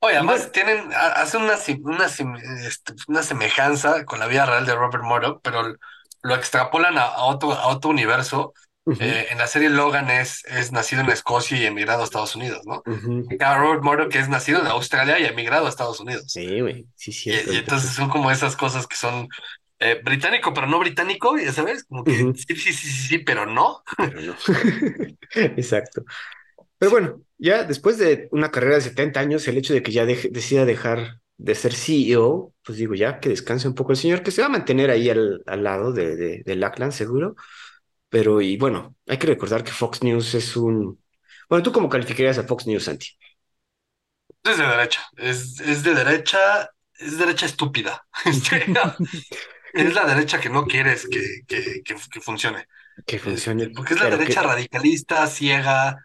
Oye, Y bueno, además tienen, ha- hacen una, una, este, una semejanza con la vida real de Robert Murdoch, pero lo extrapolan a, a otro, a otro universo. ujú, Eh, en la serie Logan es, es nacido en Escocia y emigrado a Estados Unidos, ¿no? ujú. Acá Robert Murdoch es nacido en Australia y emigrado a Estados Unidos. Sí, güey, sí, Y, cierto. y entonces son como esas cosas que son eh, británico, pero no británico, ya sabes, como que sí, sí, sí, sí, sí, pero no. pero no. Exacto. Pero bueno, ya después de una carrera de 70 años, el hecho de que ya deje- decida dejar de ser CEO, pues digo, ya que descanse un poco el señor, que se va a mantener ahí al, al lado de, de, de Lackland, seguro. Pero, y bueno, hay que recordar que Fox News es un... Bueno, ¿tú cómo calificarías a Fox News, Santi? Es de derecha, es, es de derecha, es derecha estúpida. Este, es la derecha que no quieres que, que, que, que funcione. Que Este, funcione, porque es la derecha radicalista, ciega.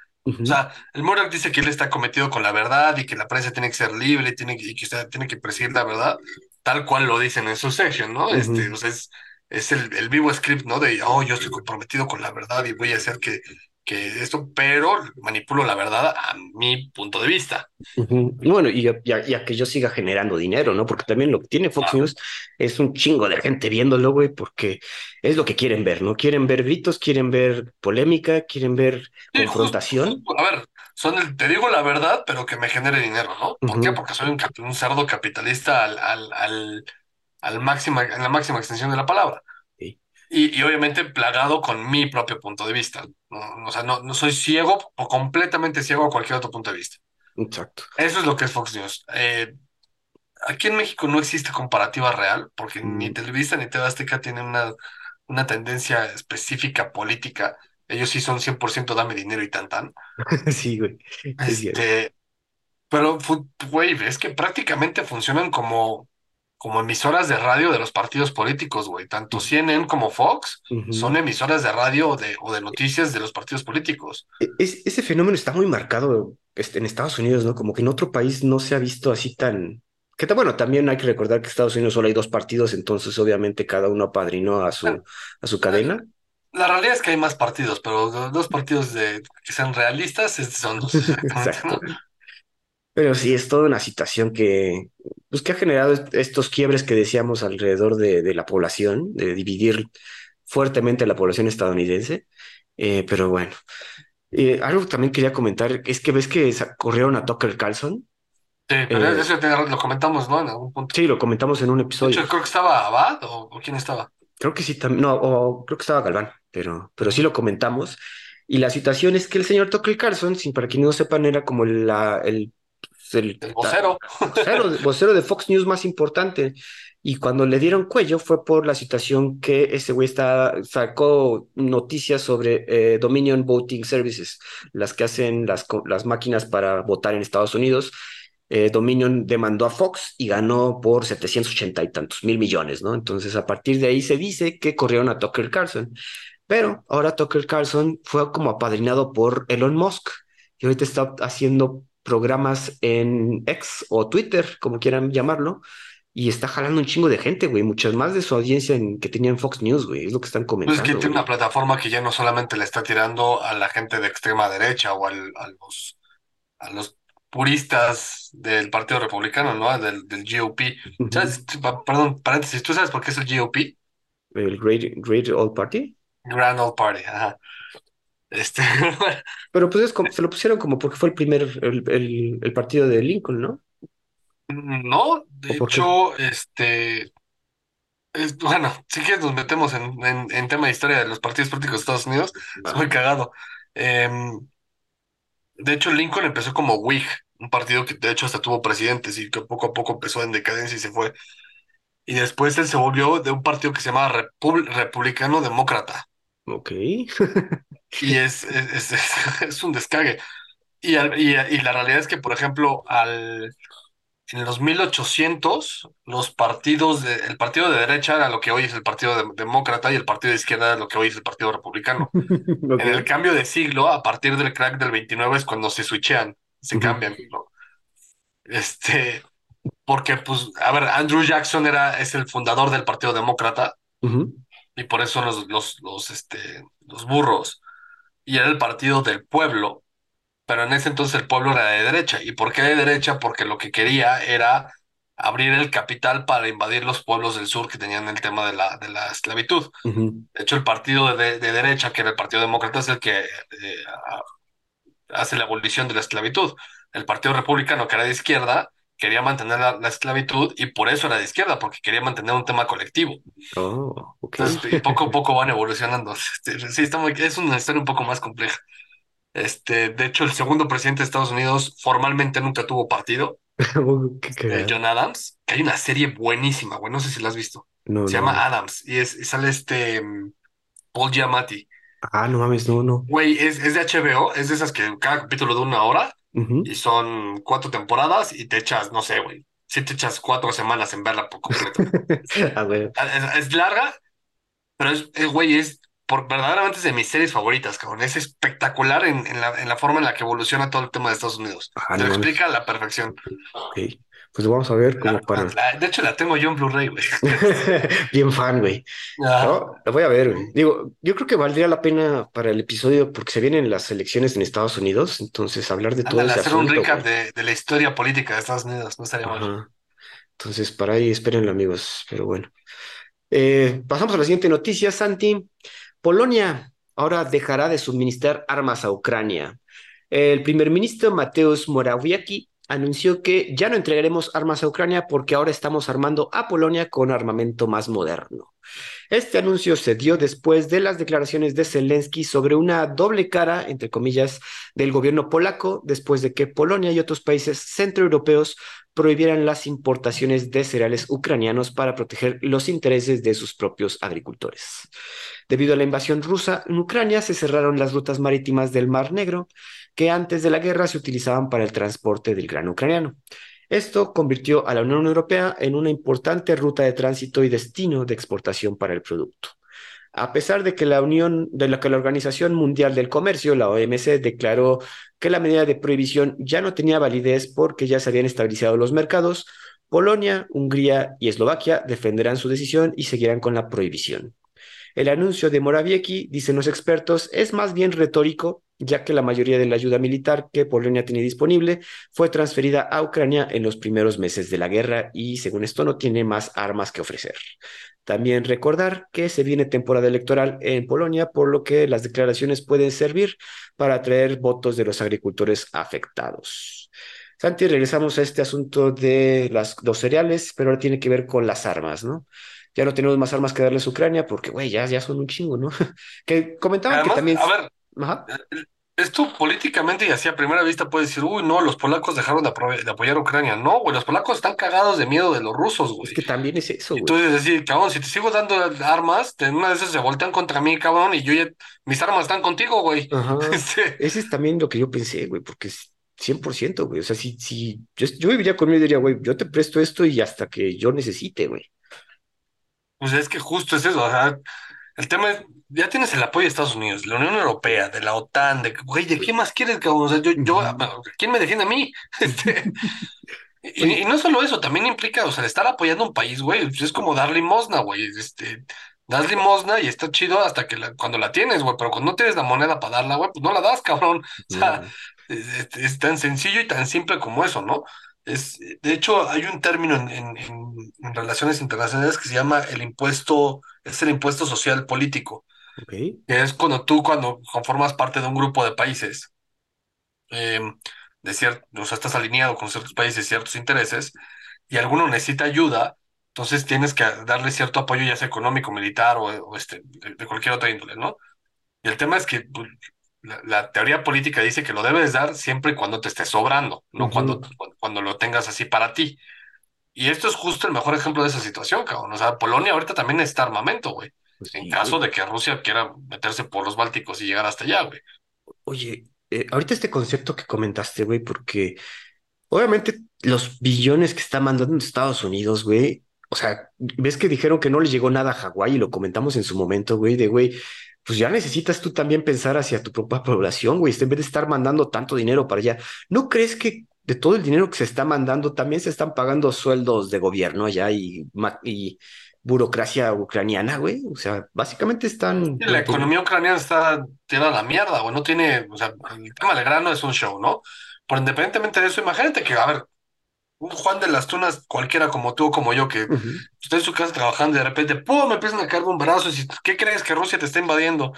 O sea, el Murdoch dice que él está cometido con la verdad y que la prensa tiene que ser libre tiene que, y que usted tiene que perseguir la verdad, tal cual lo dicen en su section, ¿no? Este, ujú. o sea, es, es el, el vivo script, ¿no? De, oh, yo estoy comprometido con la verdad y voy a hacer que, que esto, pero manipulo la verdad a mi punto de vista. Y Bueno, y ya que yo siga generando dinero, ¿no? Porque también lo que tiene Fox Ah, News es un chingo de gente viéndolo, güey, porque es lo que quieren ver, ¿no? Quieren ver gritos, quieren ver polémica, quieren ver sí, confrontación. justo, a ver, son el- te digo la verdad, pero que me genere dinero, ¿no? ¿Por qué? Porque soy un cerdo capitalista al, al, al, al máxima, en la máxima extensión de la palabra. Y, y obviamente plagado con mi propio punto de vista. O sea, no, no soy ciego o completamente ciego a cualquier otro punto de vista. exacto. Eso es lo que es Fox News. Eh, aquí en México no existe comparativa real, porque ni Mm, Televisa ni TV Azteca tienen una, una tendencia específica política. Ellos sí son 100% dame dinero y tan tan. Sí, güey. Este, pero, güey, es que prácticamente funcionan como, como emisoras de radio de los partidos políticos, güey. Tanto CNN como Fox son emisoras de radio o de, o de noticias de los partidos políticos. E- es- ese fenómeno está muy marcado este, en Estados Unidos, ¿no? Como que en otro país no se ha visto así tan... Que bueno, también hay que recordar que en Estados Unidos solo hay dos partidos, entonces obviamente cada uno apadrinó a su, a su cadena. la realidad es que hay más partidos, pero los dos partidos de, que sean realistas es- son dos, Exacto. ¿no? Pero sí, es toda una situación que, pues, que ha generado est- estos quiebres que decíamos alrededor de, de la población, de dividir fuertemente la población estadounidense. Eh, pero bueno, Eh, algo también quería comentar es que ves que corrieron a Tucker Carlson. Sí, pero Eh, eso te- lo comentamos, ¿no? En algún punto. sí, lo comentamos en un De hecho, episodio. creo que estaba Abad o, o quién estaba. Creo que sí, también, no, o creo que estaba Galván, pero, pero sí lo comentamos. Y la situación es que el señor Tucker Carlson, sin para quienes no sepan, era como la, el, el El vocero. vocero, vocero de Fox News más importante. Y cuando le dieron cuello fue por la situación que ese güey está, sacó noticias sobre eh, Dominion Voting Services, las que hacen las máquinas para votar en Estados Unidos. Eh, Dominion demandó a Fox y ganó por 780 y tantos mil millones, ¿no? Entonces, a partir de ahí se dice que corrieron a Tucker Carlson. Pero ahora Tucker Carlson fue como apadrinado por Elon Musk y ahorita está haciendo programas en X o Twitter, como quieran llamarlo, y está jalando un chingo de gente, güey, muchas más de su audiencia en, que tenía en Fox News, güey, es lo que están Pues es que comentando, tiene una plataforma que ya no solamente le está tirando a la gente de extrema derecha o al- a los, a los puristas del Partido Republicano, ¿no? Del, del GOP. ¿Sabes? Perdón, paréntesis, ¿tú sabes por qué es el GOP? El Great, Great Old Party. Grand Old Party, ajá. Este, Pero pues es como- se lo pusieron como porque fue el primer, el, el, el partido de Lincoln, ¿no? no, ¿O de qué? hecho, este, es- bueno, sí que nos metemos en, en, en tema de historia de los partidos políticos de Estados Unidos, es muy cagado. Em, De hecho, Lincoln empezó como Whig, un partido que de hecho hasta tuvo presidentes y que poco a poco empezó en decadencia y se fue. Y después él se volvió de un partido que se llama Repub- Republicano Demócrata. Ok. Y es, es, es, es un descague. Y, al- y, y la realidad es que, por ejemplo, al, en los 1800, los partidos, de, el partido de derecha era lo que hoy es el Partido de- Demócrata y el partido de izquierda era lo que hoy es el Partido Republicano. En el cambio de siglo, a partir del crack del 29 es cuando se switchean, se cambian, ¿no? Este, porque, pues, a ver, Andrew Jackson era, es el fundador del Partido Demócrata ujú, y por eso los, los, los, este, los burros. Y era el partido del pueblo, pero en ese entonces el pueblo era de derecha. ¿Y por qué de derecha? Porque lo que quería era abrir el capital para invadir los pueblos del sur que tenían el tema de la, de la esclavitud. De hecho, el partido de, de derecha, que era el Partido Demócrata, es el que eh, hace la abolición de la esclavitud. El Partido Republicano, que era de izquierda, quería mantener la, la esclavitud y por eso era de izquierda, porque quería mantener un tema colectivo. Oh, ok. Entonces, y poco a poco van evolucionando. Este, sí, está muy- es una historia un poco más compleja. Este, de hecho, el segundo presidente de Estados Unidos formalmente nunca tuvo partido, eh. John Adams, que hay una serie buenísima, güey, no sé si la has visto. No, Se no, llama. Adams y, es, y sale este mm, Paul Giamatti. Ah, no mames, no, no. Güey, es, es de HBO, es de esas que cada capítulo de una hora Y son cuatro temporadas y te echas, no sé, güey, si te echas cuatro semanas en verla por completo. Ah. Es, es larga, pero es, es, güey, es por, verdaderamente es de mis series favoritas, cabrón. Es espectacular en, en la, en la forma en la que evoluciona todo el tema de Estados Unidos. Ah, Te no lo explica a la perfección. Pues vamos a ver como La- para. la- de hecho, la tengo yo en Blu-ray, güey. Bien fan, güey. Ajá. No, la voy a ver, güey. Digo, yo creo que valdría la pena para el episodio porque se vienen las elecciones en Estados Unidos, entonces hablar de todo Ándale, ese hacer un recap de, de la historia política de Estados Unidos, no estaría mal. Entonces, para ahí, espérenlo, amigos. Pero bueno. Eh, pasamos a la siguiente noticia, Santi. Polonia ahora dejará de suministrar armas a Ucrania. El primer ministro Mateusz Morawiecki anunció que ya no entregaremos armas a Ucrania porque ahora estamos armando a Polonia con armamento más moderno. Este anuncio se dio después de las declaraciones de Zelensky sobre una doble cara, entre comillas, del gobierno polaco, después de que Polonia y otros países centroeuropeos prohibieran las importaciones de cereales ucranianos para proteger los intereses de sus propios agricultores. Debido a la invasión rusa en Ucrania, se cerraron las rutas marítimas del Mar Negro, que antes de la guerra se utilizaban para el transporte del grano ucraniano. Esto convirtió a la Unión Europea en una importante ruta de tránsito y destino de exportación para el producto. A pesar de que la Unión, de la que la Organización Mundial del Comercio, la OMC, declaró que la medida de prohibición ya no tenía validez porque ya se habían estabilizado los mercados, Polonia, Hungría y Eslovaquia defenderán su decisión y seguirán con la prohibición. El anuncio de Morawiecki, dicen los expertos, es más bien retórico, ya que la mayoría de la ayuda militar que Polonia tenía disponible fue transferida a Ucrania en los primeros meses de la guerra y, según esto, no tiene más armas que ofrecer. También recordar que se viene temporada electoral en Polonia, por lo que las declaraciones pueden servir para atraer votos de los agricultores afectados. Santi, regresamos a este asunto de las, los cereales, pero ahora tiene que ver con las armas, ¿no? Ya no tenemos más armas que darles a Ucrania porque, güey, ya, ya son un chingo, ¿no? que comentaban que también... a ver, Ajá. esto políticamente y así a primera vista puede decir, uy, no, los polacos dejaron de, apoyar a Ucrania. No, güey, los polacos están cagados de miedo de los rusos, Es güey. que también es eso, güey. dices así, cabrón, si te sigo dando armas, en una de esas se voltean contra mí, cabrón, y yo ya, mis armas están contigo, güey. Ajá. Este, Ese es también lo que yo pensé, güey, porque es 100%, güey. O sea, si, si yo, yo viviría conmigo y diría, güey, yo te presto esto y hasta que yo necesite, güey. pues es que justo es eso, o sea, el tema es, ya tienes el apoyo de Estados Unidos, de la Unión Europea, de la OTAN, de, güey, ¿de qué más quieres, cabrón? O sea, yo, yo. ¿quién me defiende a mí? Este, y, no solo eso, también implica, o sea, estar apoyando a un país, güey, pues es como dar limosna, güey, este, das limosna y está chido hasta que la, cuando la tienes, güey, pero cuando no tienes la moneda para darla, güey, pues no la das, cabrón. O sea, es- es tan sencillo y tan simple como eso, ¿no? Es, de hecho, hay un término en, en- en- en relaciones internacionales que se llama el impuesto, es el impuesto social político, Ok. que es cuando tú, cuando conformas parte de un grupo de países, eh, de cierto, o sea, estás alineado con ciertos países, ciertos intereses, y alguno necesita ayuda, entonces tienes que darle cierto apoyo, ya sea económico, militar o, o este, de, de cualquier otra índole, ¿no? Y el tema es que pues, la, la teoría política dice que lo debes dar siempre y cuando te esté sobrando, no cuando, Ujú. cuando lo tengas así para ti. Y esto es justo el mejor ejemplo de esa situación, cabrón. O sea, Polonia ahorita también necesita armamento, güey. Pues En sí, caso güey. de que Rusia quiera meterse por los Bálticos y llegar hasta allá, güey. Oye, eh, ahorita este concepto que comentaste, güey, porque obviamente los billones que está mandando Estados Unidos, güey, o sea, ves que dijeron que no les llegó nada a Hawái y lo comentamos en su momento, güey, de güey, pues ya necesitas tú también pensar hacia tu propia población, güey, en vez de estar mandando tanto dinero para allá. ¿No crees que de todo el dinero que se está mandando también se están pagando sueldos de gobierno allá y, y burocracia ucraniana, güey? O sea, básicamente están la economía ucraniana está tirada a la mierda, güey. No tiene, o sea, el tema del grano es un show, ¿no? Pero independientemente de eso, imagínate que, a ver, un Juan de las Tunas, cualquiera como tú o como yo, que Ujú. está en su casa trabajando y de repente, ¡pum! me empiezan a caer bomberazos y ¿qué crees que Rusia te está invadiendo?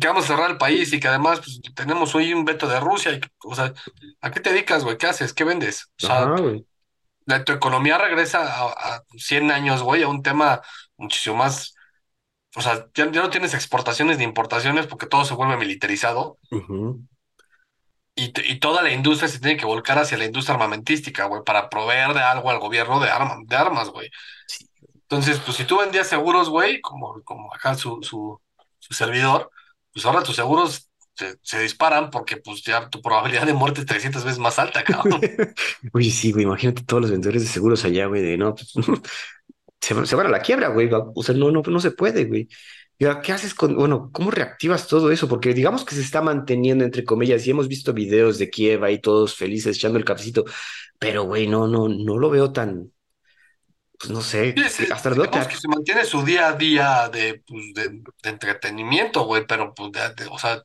Que vamos a cerrar el país y que además pues, tenemos hoy un veto de Rusia. y- o sea, ¿a qué te dedicas, güey? ¿Qué haces? ¿Qué vendes? O sea, Ajá, güey. la, tu economía regresa a, a 100 años, güey, a un tema muchísimo más, o sea, ya, ya no tienes exportaciones ni importaciones porque todo se vuelve militarizado y, y toda la industria se tiene que volcar hacia la industria armamentística, güey, para proveer de algo al gobierno de, arma, de armas, güey. Sí. Entonces, pues si tú vendías seguros, güey, como, como acá su, su, su servidor, pues ahora tus seguros se, disparan porque pues ya tu probabilidad de muerte es 300 veces más alta, cabrón. Oye, sí, güey, imagínate todos los vendedores de seguros allá, güey, de no, pues, se, van- a la quiebra, güey, o sea, no, no, no se puede, güey. Y ¿qué haces con, bueno, cómo reactivas todo eso? Porque digamos que se está manteniendo, entre comillas, y hemos visto videos de Kiev ahí todos felices echando el cafecito, pero, güey, no, no, no lo veo tan, pues no sé, Sí, se- hasta digamos que se mantiene su día a día de, pues, de, de entretenimiento, güey, pero pues, de- o sea,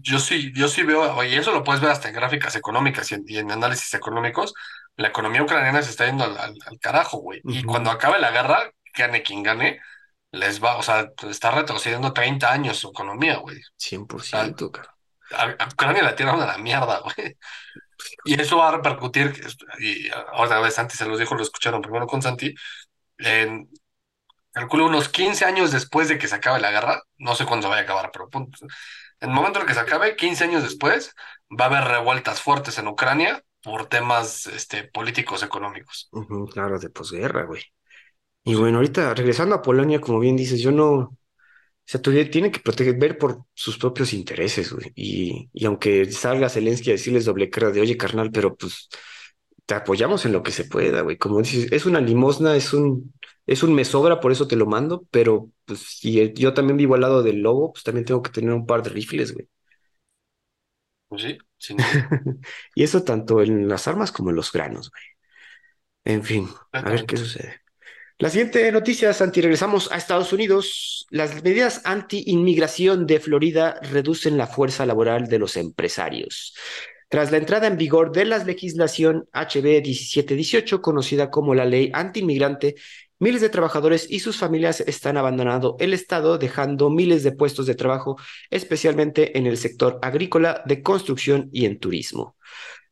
yo sí, yo sí veo, y eso lo puedes ver hasta en gráficas económicas y en, y en análisis económicos, la economía ucraniana se está yendo al, al- al carajo, güey. Y cuando acabe la guerra, gane quien gane, les va, o sea, está retrocediendo 30 años su economía, güey. O sea, 100%, cara. a, a Ucrania la tiraron a la mierda, güey. Y eso va a repercutir, y ahora vez antes se los dijo, lo escucharon primero con Santi, calculo unos 15 años después de que se acabe la guerra, no sé cuándo se vaya a acabar, pero punto. En el momento en que se acabe, 15 años después, va a haber revueltas fuertes en Ucrania por temas este, políticos económicos. Claro, de posguerra, güey. Y bueno, ahorita regresando a Polonia, como bien dices, yo no, sea, todavía tienen que proteger, ver por sus propios intereses, güey. Y, y aunque salga Zelensky a decirles doble cara de, oye, carnal, pero pues te apoyamos en lo que se pueda, güey. Como dices, es una limosna, es un, es un me sobra, por eso te lo mando, pero pues si yo también vivo al lado del lobo, pues también tengo que tener un par de rifles, güey. Pues sí, duda, Y eso tanto en las armas como en los granos, güey. En fin, a ver qué sucede. La siguiente noticia, Santi, regresamos a Estados Unidos. Las medidas anti-inmigración de Florida reducen la fuerza laboral de los empresarios. Tras la entrada en vigor de la legislación HB 1718, conocida como la ley anti-inmigrante, miles de trabajadores y sus familias están abandonando el Estado, dejando miles de puestos de trabajo, especialmente en el sector agrícola, de construcción y en turismo.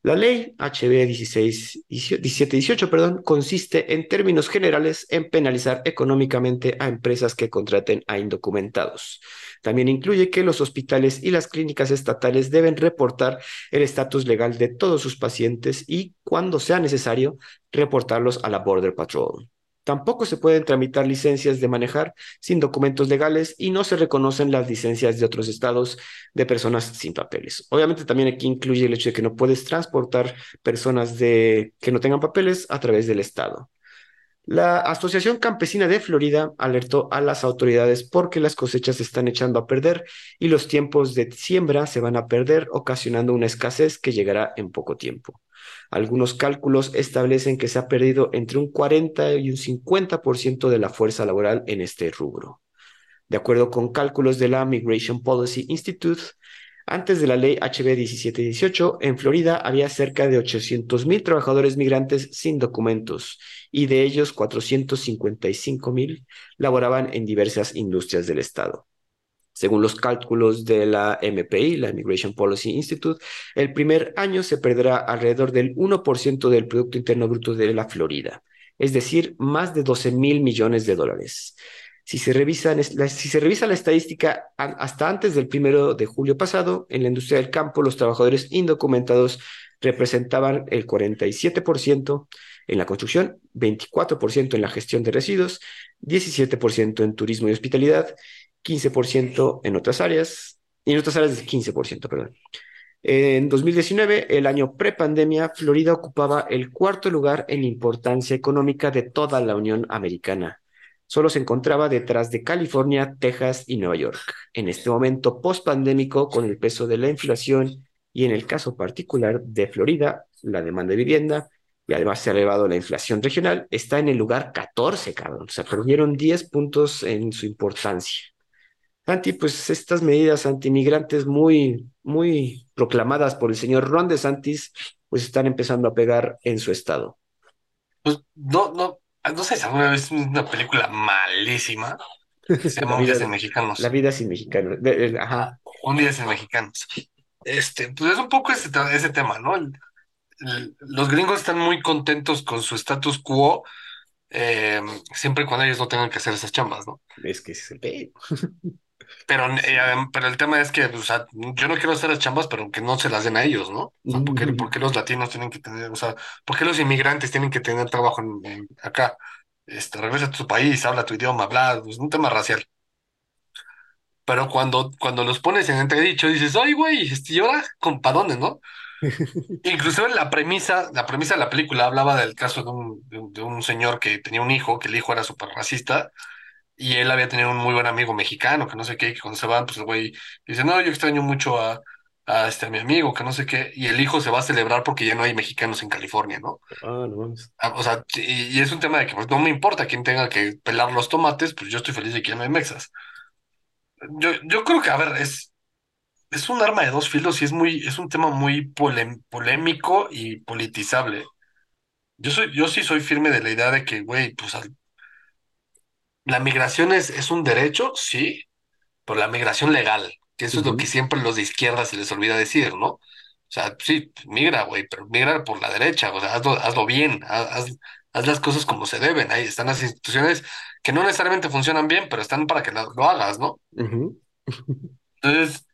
La ley HB 16, 1718 perdón, consiste en términos generales en penalizar económicamente a empresas que contraten a indocumentados. También incluye que los hospitales y las clínicas estatales deben reportar el estatus legal de todos sus pacientes y, cuando sea necesario, reportarlos a la Border Patrol. Tampoco se pueden tramitar licencias de manejar sin documentos legales y no se reconocen las licencias de otros estados de personas sin papeles. Obviamente también aquí incluye el hecho de que no puedes transportar personas de, que no tengan papeles a través del estado. La Asociación Campesina de Florida alertó a las autoridades porque las cosechas se están echando a perder y los tiempos de siembra se van a perder, ocasionando una escasez que llegará en poco tiempo. Algunos cálculos establecen que se ha perdido entre un 40 y un 50% de la fuerza laboral en este rubro. De acuerdo con cálculos de la Migration Policy Institute, antes de la ley HB 1718, en Florida había cerca de 800 mil trabajadores migrantes sin documentos y de ellos 455 mil laboraban en diversas industrias del estado. Según los cálculos de la MPI, la Immigration Policy Institute, el primer año se perderá alrededor del 1% del Producto Interno Bruto de la Florida, es decir, más de 12 mil millones de dólares. Si se, revisan, si se revisa la estadística hasta antes del primero de julio pasado, en la industria del campo, los trabajadores indocumentados representaban el 47%, en la construcción, 24% en la gestión de residuos, 17% en turismo y hospitalidad, 15% en otras áreas, y en otras áreas de 15%, perdón. En 2019, el año prepandemia, Florida ocupaba el cuarto lugar en importancia económica de toda la Unión Americana. Solo se encontraba detrás de California, Texas y Nueva York. En este momento post-pandémico, con el peso de la inflación y en el caso particular de Florida, la demanda de vivienda y además se ha elevado la inflación regional, está en el lugar 14, cabrón. O sea, perdieron 10 puntos en su importancia. Santi, pues estas medidas antimigrantes muy, muy proclamadas por el señor Ron DeSantis, pues están empezando a pegar en su estado. Pues no, no, no sé vez una película malísima se La llama Un día vida, sin la mexicanos. vida sin mexicano. De- de- ajá. Un día sin mexicanos. Este, pues es un poco ese, ese tema, ¿no? los gringos están muy contentos con su status quo, eh, siempre y cuando ellos no tengan que hacer esas chambas, ¿no? Es que es el pedo. Pero, eh, pero el tema es que, o sea, yo no quiero hacer las chambas, pero que no se las den a ellos, ¿no? O sea, ¿por qué, por qué los latinos tienen que tener, o sea, por qué los inmigrantes tienen que tener trabajo en, en- acá? Este, regresa a tu país, habla tu idioma, bla, es un tema racial. Pero cuando, cuando los pones en entredicho, dices, ay, güey, este, ¿y ahora con pa' dónde, no? Inclusive la premisa, la premisa de la película hablaba del caso de un, de un, de un señor que tenía un hijo, que el hijo era súper racista, y él había tenido un muy buen amigo mexicano, que no sé qué, que cuando se van, pues el güey dice, no, yo extraño mucho a, a, este, a mi amigo, que no sé qué, y el hijo se va a celebrar porque ya no hay mexicanos en California, ¿no? Ah, no mames. Ah, O sea, y, y es un tema de que pues, no me importa quién tenga que pelar los tomates, pues yo estoy feliz de que ya no hay mexas. Yo, yo creo que, a ver, es, es un arma de dos filos y es muy, es un tema muy polem- polémico y politizable. Yo soy, yo sí soy firme de la idea de que, güey, pues al- la migración es, es un derecho, sí, pero la migración legal, que eso es lo que siempre los de izquierda se les olvida decir, ¿no? O sea, sí, migra, güey, pero migra por la derecha, o sea, hazlo, hazlo bien, haz, haz- las cosas como se deben. Ahí están las instituciones que no necesariamente funcionan bien, pero están para que lo, lo hagas, ¿no? Entonces,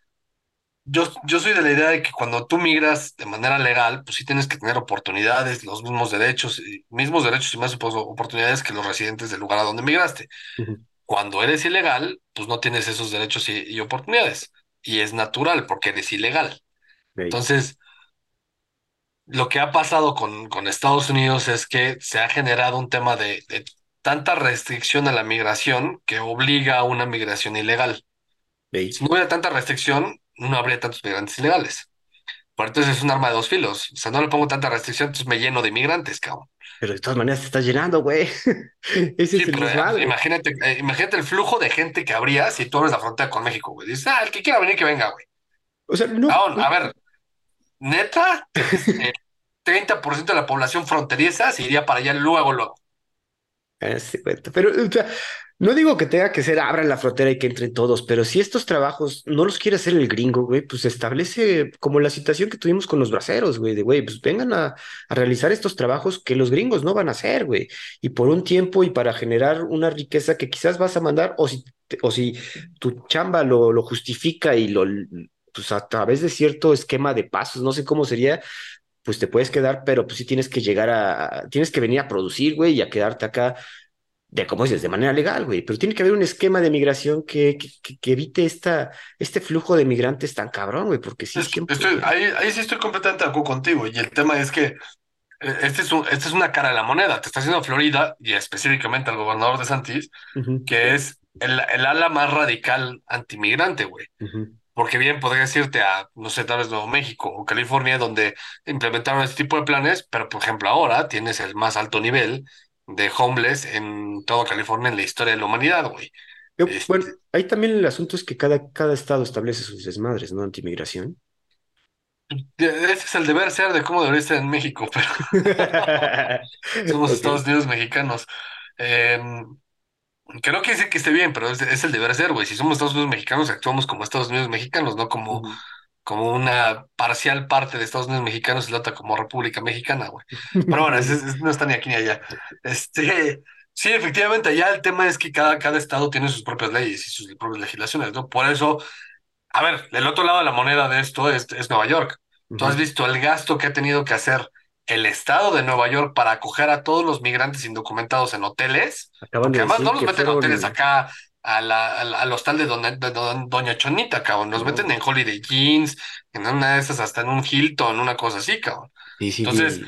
Yo, yo soy de la idea de que cuando tú migras de manera legal, pues sí tienes que tener oportunidades, los mismos derechos, mismos derechos y más oportunidades que los residentes del lugar a donde migraste. Cuando eres ilegal, pues no tienes esos derechos y, y oportunidades. Y es natural porque eres ilegal. Entonces, lo que ha pasado con, con Estados Unidos es que se ha generado un tema de, de tanta restricción a la migración que obliga a una migración ilegal. Si no hubiera tanta restricción, no habría tantos migrantes ilegales. Pero entonces es un arma de dos filos. O sea, no le pongo tanta restricción, entonces me lleno de inmigrantes, cabrón. Pero de todas maneras te estás llenando, güey. Ese Sí, es el eh, imagínate, eh, imagínate el flujo de gente que habría si tú abres la frontera con México, güey. Dices, ah, el que quiera venir, que venga, güey. O sea, no. Cabrón, a ver, neta, tienes eh, 30% de la población fronteriza se iría para allá luego, luego. Pero, o sea, no digo que tenga que ser abran la frontera y que entren todos, pero si estos trabajos no los quiere hacer el gringo, güey, pues establece como la situación que tuvimos con los braceros, güey, de güey, pues vengan a, realizar estos trabajos que los gringos no van a hacer, güey, y por un tiempo y para generar una riqueza que quizás vas a mandar, o si, o si tu chamba lo, lo justifica y lo, pues a través de cierto esquema de pasos, no sé cómo sería, pues te puedes quedar, pero pues sí tienes que llegar a- tienes que venir a producir, güey, y a quedarte acá de, como dices, de manera legal, güey, pero tiene que haber un esquema de migración que, que, que- que evite esta, este flujo de migrantes tan cabrón, güey, porque sí, Es que siempre... estoy, ahí, ahí sí estoy completamente de acuerdo contigo. Y el tema es que eh, este es un- esta es una cara de la moneda. Te está haciendo Florida y específicamente al gobernador de Santis, Ujú, que es el, el ala más radical antimigrante, güey. Porque bien podrías irte a, no sé, tal vez Nuevo México o California, donde implementaron este tipo de planes, pero por ejemplo ahora tienes el más alto nivel de homeless en toda California en la historia de la humanidad, güey. Yo, bueno, Este, ahí también el asunto es que cada, cada estado establece sus desmadres, ¿no? Antimigración. ese es el deber ser de cómo debería ser en México, pero somos. Estados Unidos mexicanos. Eh, creo que sí que esté bien, pero es, es el deber ser, güey. Si somos Estados Unidos mexicanos, actuamos como Estados Unidos mexicanos, no como. Como una parcial parte de Estados Unidos mexicanos y la otra como República Mexicana, güey. Pero bueno, no está ni aquí ni allá. Este, sí, efectivamente, allá el tema es que cada, cada estado tiene sus propias leyes y sus propias legislaciones, ¿no? Por eso, a ver, el otro lado de la moneda de esto es, es Nueva York. ¿Tú has visto el gasto que ha tenido que hacer el estado de Nueva York para acoger a todos los migrantes indocumentados en hoteles? Acaban Porque de además no los meten a hoteles acá a la, a la- al hostal de, Doña- de Doña Chonita, cabrón. Los meten en Holiday Jeans, en una de esas, hasta en un Hilton, una cosa así, cabrón. Sí, sí, Entonces,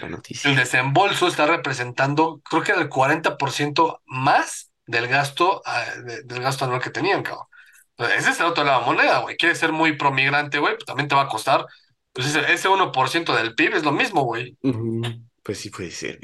el desembolso está representando, creo que el 40% más del gasto, de- del gasto anual que tenían, cabrón. Entonces, ese es el otro lado de la moneda, güey. Quieres ser muy promigrante, güey, pues también te va a costar. Pues ese, ese 1% del PIB es lo mismo, güey. Pues sí puede ser.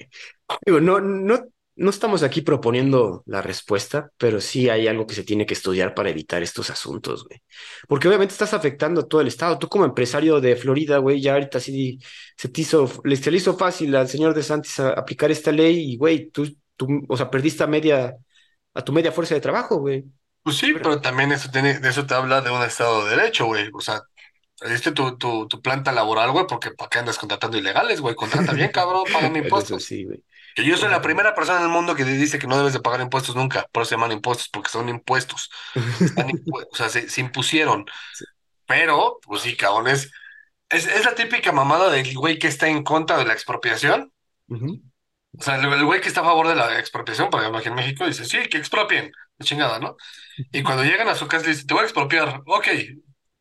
Digo, no, no, no estamos aquí proponiendo la respuesta, pero sí hay algo que se tiene que estudiar para evitar estos asuntos, güey. Porque obviamente estás afectando a todo el estado. Tú como empresario de Florida, güey, ya ahorita sí se te hizo, le, se le hizo fácil al señor DeSantis a- aplicar esta ley y, güey, tú, tú, o sea, perdiste a media, a tu media fuerza de trabajo, güey. Pues sí, pero también eso tiene, de eso te habla de un Estado de Derecho, güey. O sea, perdiste tu, tu, tu planta laboral, güey, porque ¿para qué andas contratando ilegales, güey? Contrata bien, cabrón, págame Bueno, Eso impuestos. sí, güey. Que yo soy la primera persona en el mundo que dice que no debes de pagar impuestos nunca, por eso se llaman impuestos, porque son impuestos. Están impu- o sea, se, se impusieron. sí. Pero, pues sí, cabrón, es, la típica mamada del güey que está en contra de la expropiación. O sea, el, el güey que está a favor de la expropiación, por ejemplo, aquí en México, dice, sí, que expropien, la chingada, ¿no? Y cuando llegan a su casa, le dicen, te voy a expropiar, ok,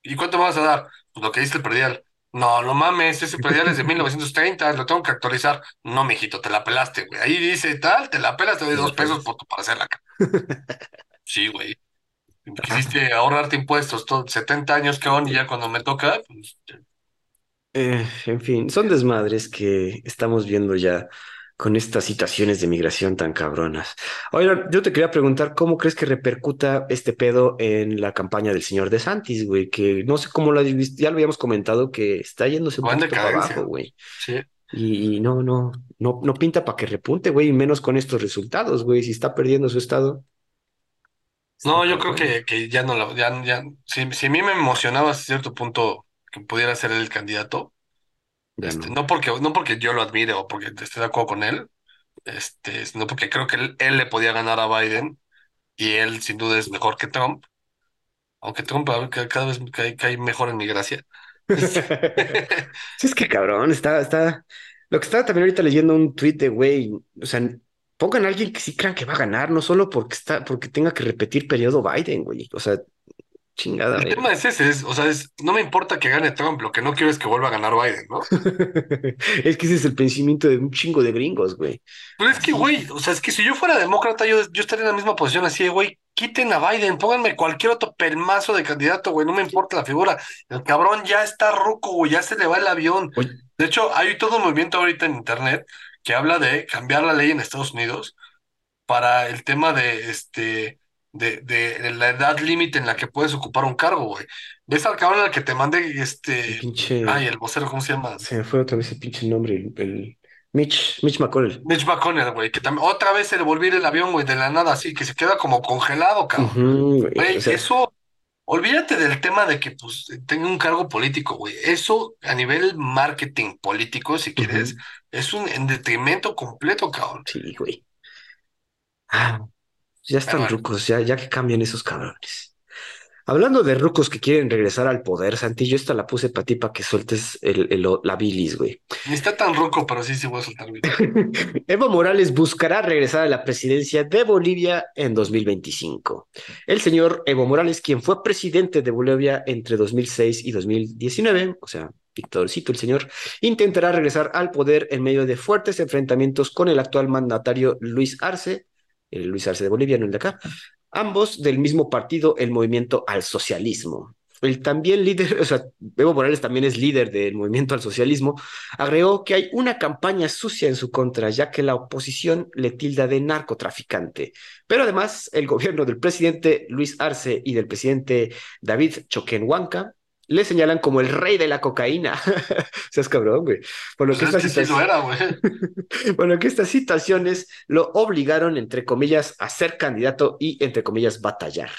¿y cuánto me vas a dar? Pues lo que dice el predial. No, no mames, ese predial es de 1930, lo tengo que actualizar. No, mijito, te la pelaste, güey. Ahí dice tal, te la pelas, te doy dos pesos por tu parcela. ca-". Sí, güey. Quisiste ahorrarte impuestos, todo, 70 años, cabrón, y ya cuando me toca, pues, Eh, en fin, son desmadres que estamos viendo ya con estas situaciones de migración tan cabronas. Oiga, yo te quería preguntar, ¿cómo crees que repercuta este pedo en la campaña del señor DeSantis, güey? Que no sé cómo visto, ya lo habíamos comentado que está yéndose un poquito para abajo, güey. Sí. Y, y no, no, no, no pinta para que repunte, güey, y menos con estos resultados, güey. Si está perdiendo su estado, No, yo creo que, que ya no lo, ya, ya, si, si a mí me emocionaba hasta cierto punto que pudiera ser el candidato, este, no. no porque, no porque yo lo admire o porque esté de acuerdo con él, este, sino porque creo que él, él le podía ganar a Biden y él sin duda es mejor que Trump, aunque Trump cada vez cae, cae mejor en mi gracia. Este, Sí, es que cabrón, está, está. Lo que estaba también ahorita leyendo un tuit de güey, o sea, pongan a alguien que sí crean que va a ganar, no solo porque está, porque tenga que repetir periodo Biden, güey. O sea, chingada, el tema es ese, es, o sea, es, no me importa que gane Trump, lo que no quiero es que vuelva a ganar Biden, ¿no? Es que ese es el pensamiento de un chingo de gringos, güey. Pero es que, güey, o sea, es que si yo fuera demócrata, yo, yo estaría en la misma posición así de, güey, quiten a Biden, pónganme cualquier otro pelmazo de candidato, güey, no me importa la figura. El cabrón ya está ruco, güey, ya se le va el avión. Oye, De hecho, hay todo un movimiento ahorita en internet que habla de cambiar la ley en Estados Unidos para el tema de, este, de, de la edad límite en la que puedes ocupar un cargo, güey. ¿Ves al cabrón al que te mandé, el este, pinche. ay, el vocero, ¿cómo se llama? Se me fue otra vez el pinche nombre, el, el Mitch, Mitch McConnell. Mitch McConnell, güey, que también otra vez se le volvió el avión, güey, de la nada, así, que se queda como congelado, cabrón. Güey, Güey, O sea, eso, olvídate del tema de que pues tenga un cargo político, güey. Eso a nivel marketing político, si quieres, es un en detrimento completo, cabrón. sí, güey. Ah, ya Pero están bueno, rucos, ya, ya que cambien esos cabrones. Hablando de rucos que quieren regresar al poder, Santi, yo esta la puse para ti para que sueltes el, el- la bilis, güey. ni está tan roco, pero sí, sí voy a soltar. Evo Morales buscará regresar a la presidencia de Bolivia en 2025. El señor Evo Morales, quien fue presidente de Bolivia entre 2006 y 2019, o sea, Victorcito el señor, intentará regresar al poder en medio de fuertes enfrentamientos con el actual mandatario Luis Arce, el Luis Arce de Bolivia, no el de acá, ambos del mismo partido, el Movimiento al Socialismo. El también líder, o sea, Evo Morales también es líder del Movimiento al Socialismo, agregó que hay una campaña sucia en su contra, ya que la oposición le tilda de narcotraficante. Pero además, el gobierno del presidente Luis Arce y del presidente David Choquenhuanca le señalan como el rey de la cocaína. Seas cabrón, güey. Por lo Pues que es esta era, que estas situaciones lo obligaron, entre comillas, a ser candidato y, entre comillas, batallar.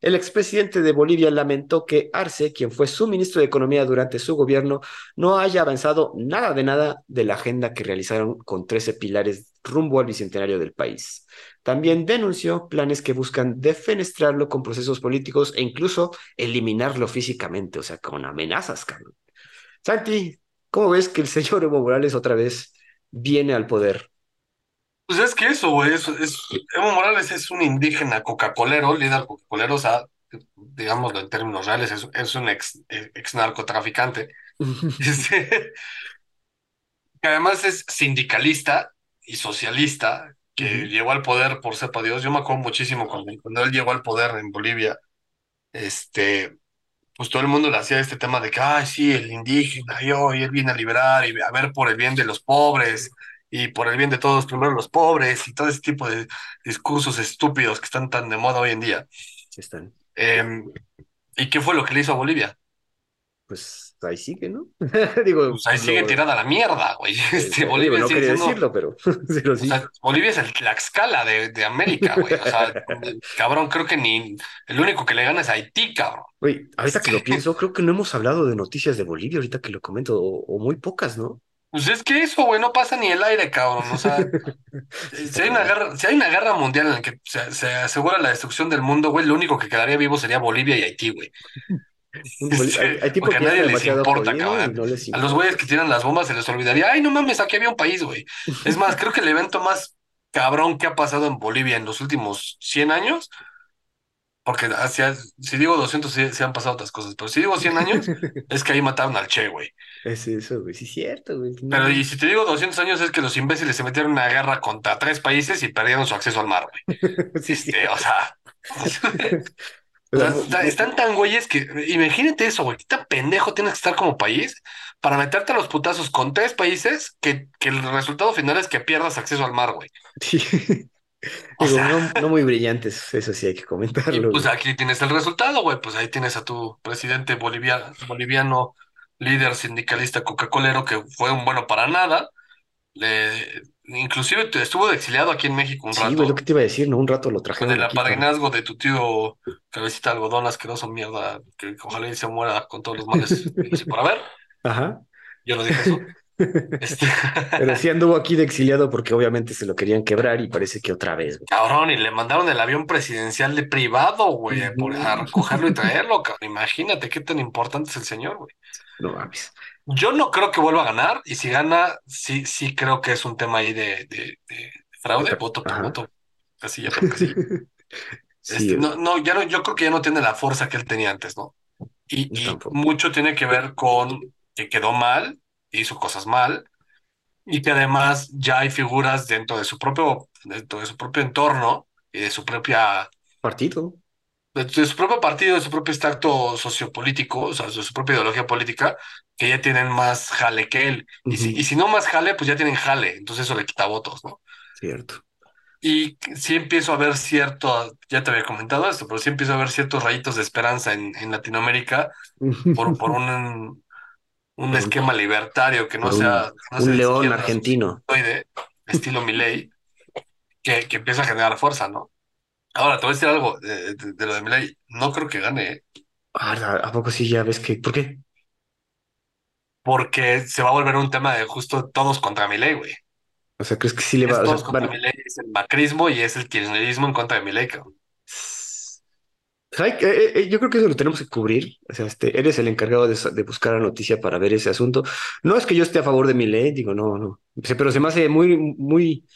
El expresidente de Bolivia lamentó que Arce, quien fue su ministro de Economía durante su gobierno, no haya avanzado nada de nada de la agenda que realizaron con 13 pilares rumbo al bicentenario del país. También denunció planes que buscan defenestrarlo con procesos políticos e incluso eliminarlo físicamente, o sea, con amenazas, cabrón. Santi, ¿cómo ves que el señor Evo Morales otra vez viene al poder? Pues es que eso, güey, es, es, Evo Morales es un indígena coca-colero, líder coca-colero, o sea, digámoslo en términos reales, es, es un ex, ex narcotraficante. Este, que además es sindicalista y socialista, que llegó al poder por sepa Dios. Yo me acuerdo muchísimo cuando, cuando él llegó al poder en Bolivia, este, pues todo el mundo le hacía este tema de que, ay, sí, el indígena, yo, y él viene a liberar y a ver por el bien de los pobres y por el bien de todos, primero los pobres y todo ese tipo de discursos estúpidos que están tan de moda hoy en día. Están. Em, ¿y qué fue lo que le hizo a Bolivia? pues ahí sigue, ¿no? digo, Pues ahí sigue lo- tirada la mierda, güey. Este, eh, Bolivia digo, no sigue quería siendo- decirlo, pero, pero o sí. sea, Bolivia es el Tlaxcala de, de América, güey. O sea, cabrón, creo que ni el único que le gana es Haití, cabrón. Güey, ahorita que lo pienso, creo que no hemos hablado de noticias de Bolivia, ahorita que lo comento, o, o muy pocas, ¿no? Pues es que eso, güey, no pasa ni el aire, cabrón. O sea, si hay una guerra, si hay una guerra mundial en la que se, se asegura la destrucción del mundo, güey, lo único que quedaría vivo sería Bolivia y Haití, güey. Sí, hay, hay tipo porque que a nadie les demasiado importa, cabrón. no les A los güeyes que tiran las bombas se les olvidaría, ay, no mames, aquí había un país, güey. Es más, creo que el evento más cabrón que ha pasado en Bolivia en los últimos 100 años, porque hacia, si digo 200, sí, sí han pasado otras cosas, pero si digo 100 años, es que ahí mataron al Che, güey. Es eso, güey, sí es cierto, güey. No, Pero y si te digo 200 años, es que los imbéciles se metieron en una guerra contra tres países y perdieron su acceso al mar, güey. sí, sí. Este, o sea, O sea, están tan güeyes que, imagínate eso, güey, qué tan pendejo tienes que estar como país para meterte a los putazos con tres países que, que el resultado final es que pierdas acceso al mar, güey. sí. O Digo, sea, no, no muy brillantes, eso sí hay que y comentarlo. pues güey. aquí tienes el resultado, güey, pues ahí tienes a tu presidente boliviano, boliviano, líder sindicalista coca-colero, que fue un bueno para nada. Le, inclusive estuvo exiliado aquí en México un Sí, rato. güey, lo que te iba a decir, ¿no? Un rato lo Con trajeron el aquí para- apadrinazgo de tu tío cabecita de algodón asqueroso mierda, que ojalá y se muera con todos los males y por haber. Ajá. Yo lo dije eso. Este, Pero sí anduvo aquí de exiliado porque obviamente se lo querían quebrar y parece que otra vez, güey. cabrón, y le mandaron el avión presidencial de privado, güey, por- a recogerlo y traerlo, cabrón. Imagínate qué tan importante es el señor, güey. No mames. Yo no creo que vuelva a ganar, y si gana, sí, sí creo que es un tema ahí de, de- de fraude, voto por voto. Así ya creo que sí. Sí, Este, no, no, ya no, yo creo que ya no tiene la fuerza que él tenía antes, ¿no? Y, Yo y mucho tiene que ver con que quedó mal, hizo cosas mal, y que además ya hay figuras dentro de su propio, dentro de su propio entorno y de su propia, partido. De, de su propio partido, de su propio extracto sociopolítico, o sea, de su propia ideología política, que ya tienen más jale que él. Y si, y si no más jale, pues ya tienen jale, entonces eso le quita votos, ¿no? Cierto. Y sí empiezo a ver cierto, ya te había comentado esto, pero sí empiezo a ver ciertos rayitos de esperanza en, en Latinoamérica por, por un, un esquema libertario que no sea, no Un león argentino. estilo Milei, que, que empieza a generar fuerza, ¿no? Ahora, te voy a decir algo de, de- de lo de Milei. No creo que gane, ¿eh? Ah, ¿A poco sí ya ves que? ¿Por qué? porque se va a volver un tema de justo todos contra Milei, güey. O sea, ¿crees que sí le va? o sea, todos contra van- Milei, es el macrismo y es el kirchnerismo en contra de Milei, cabrón. Eh, eh, yo creo que eso lo tenemos que cubrir. O sea, este, eres el encargado de, buscar la noticia para ver ese asunto. No es que yo esté a favor de mi ley, digo, no, no. Pero se me hace muy, muy,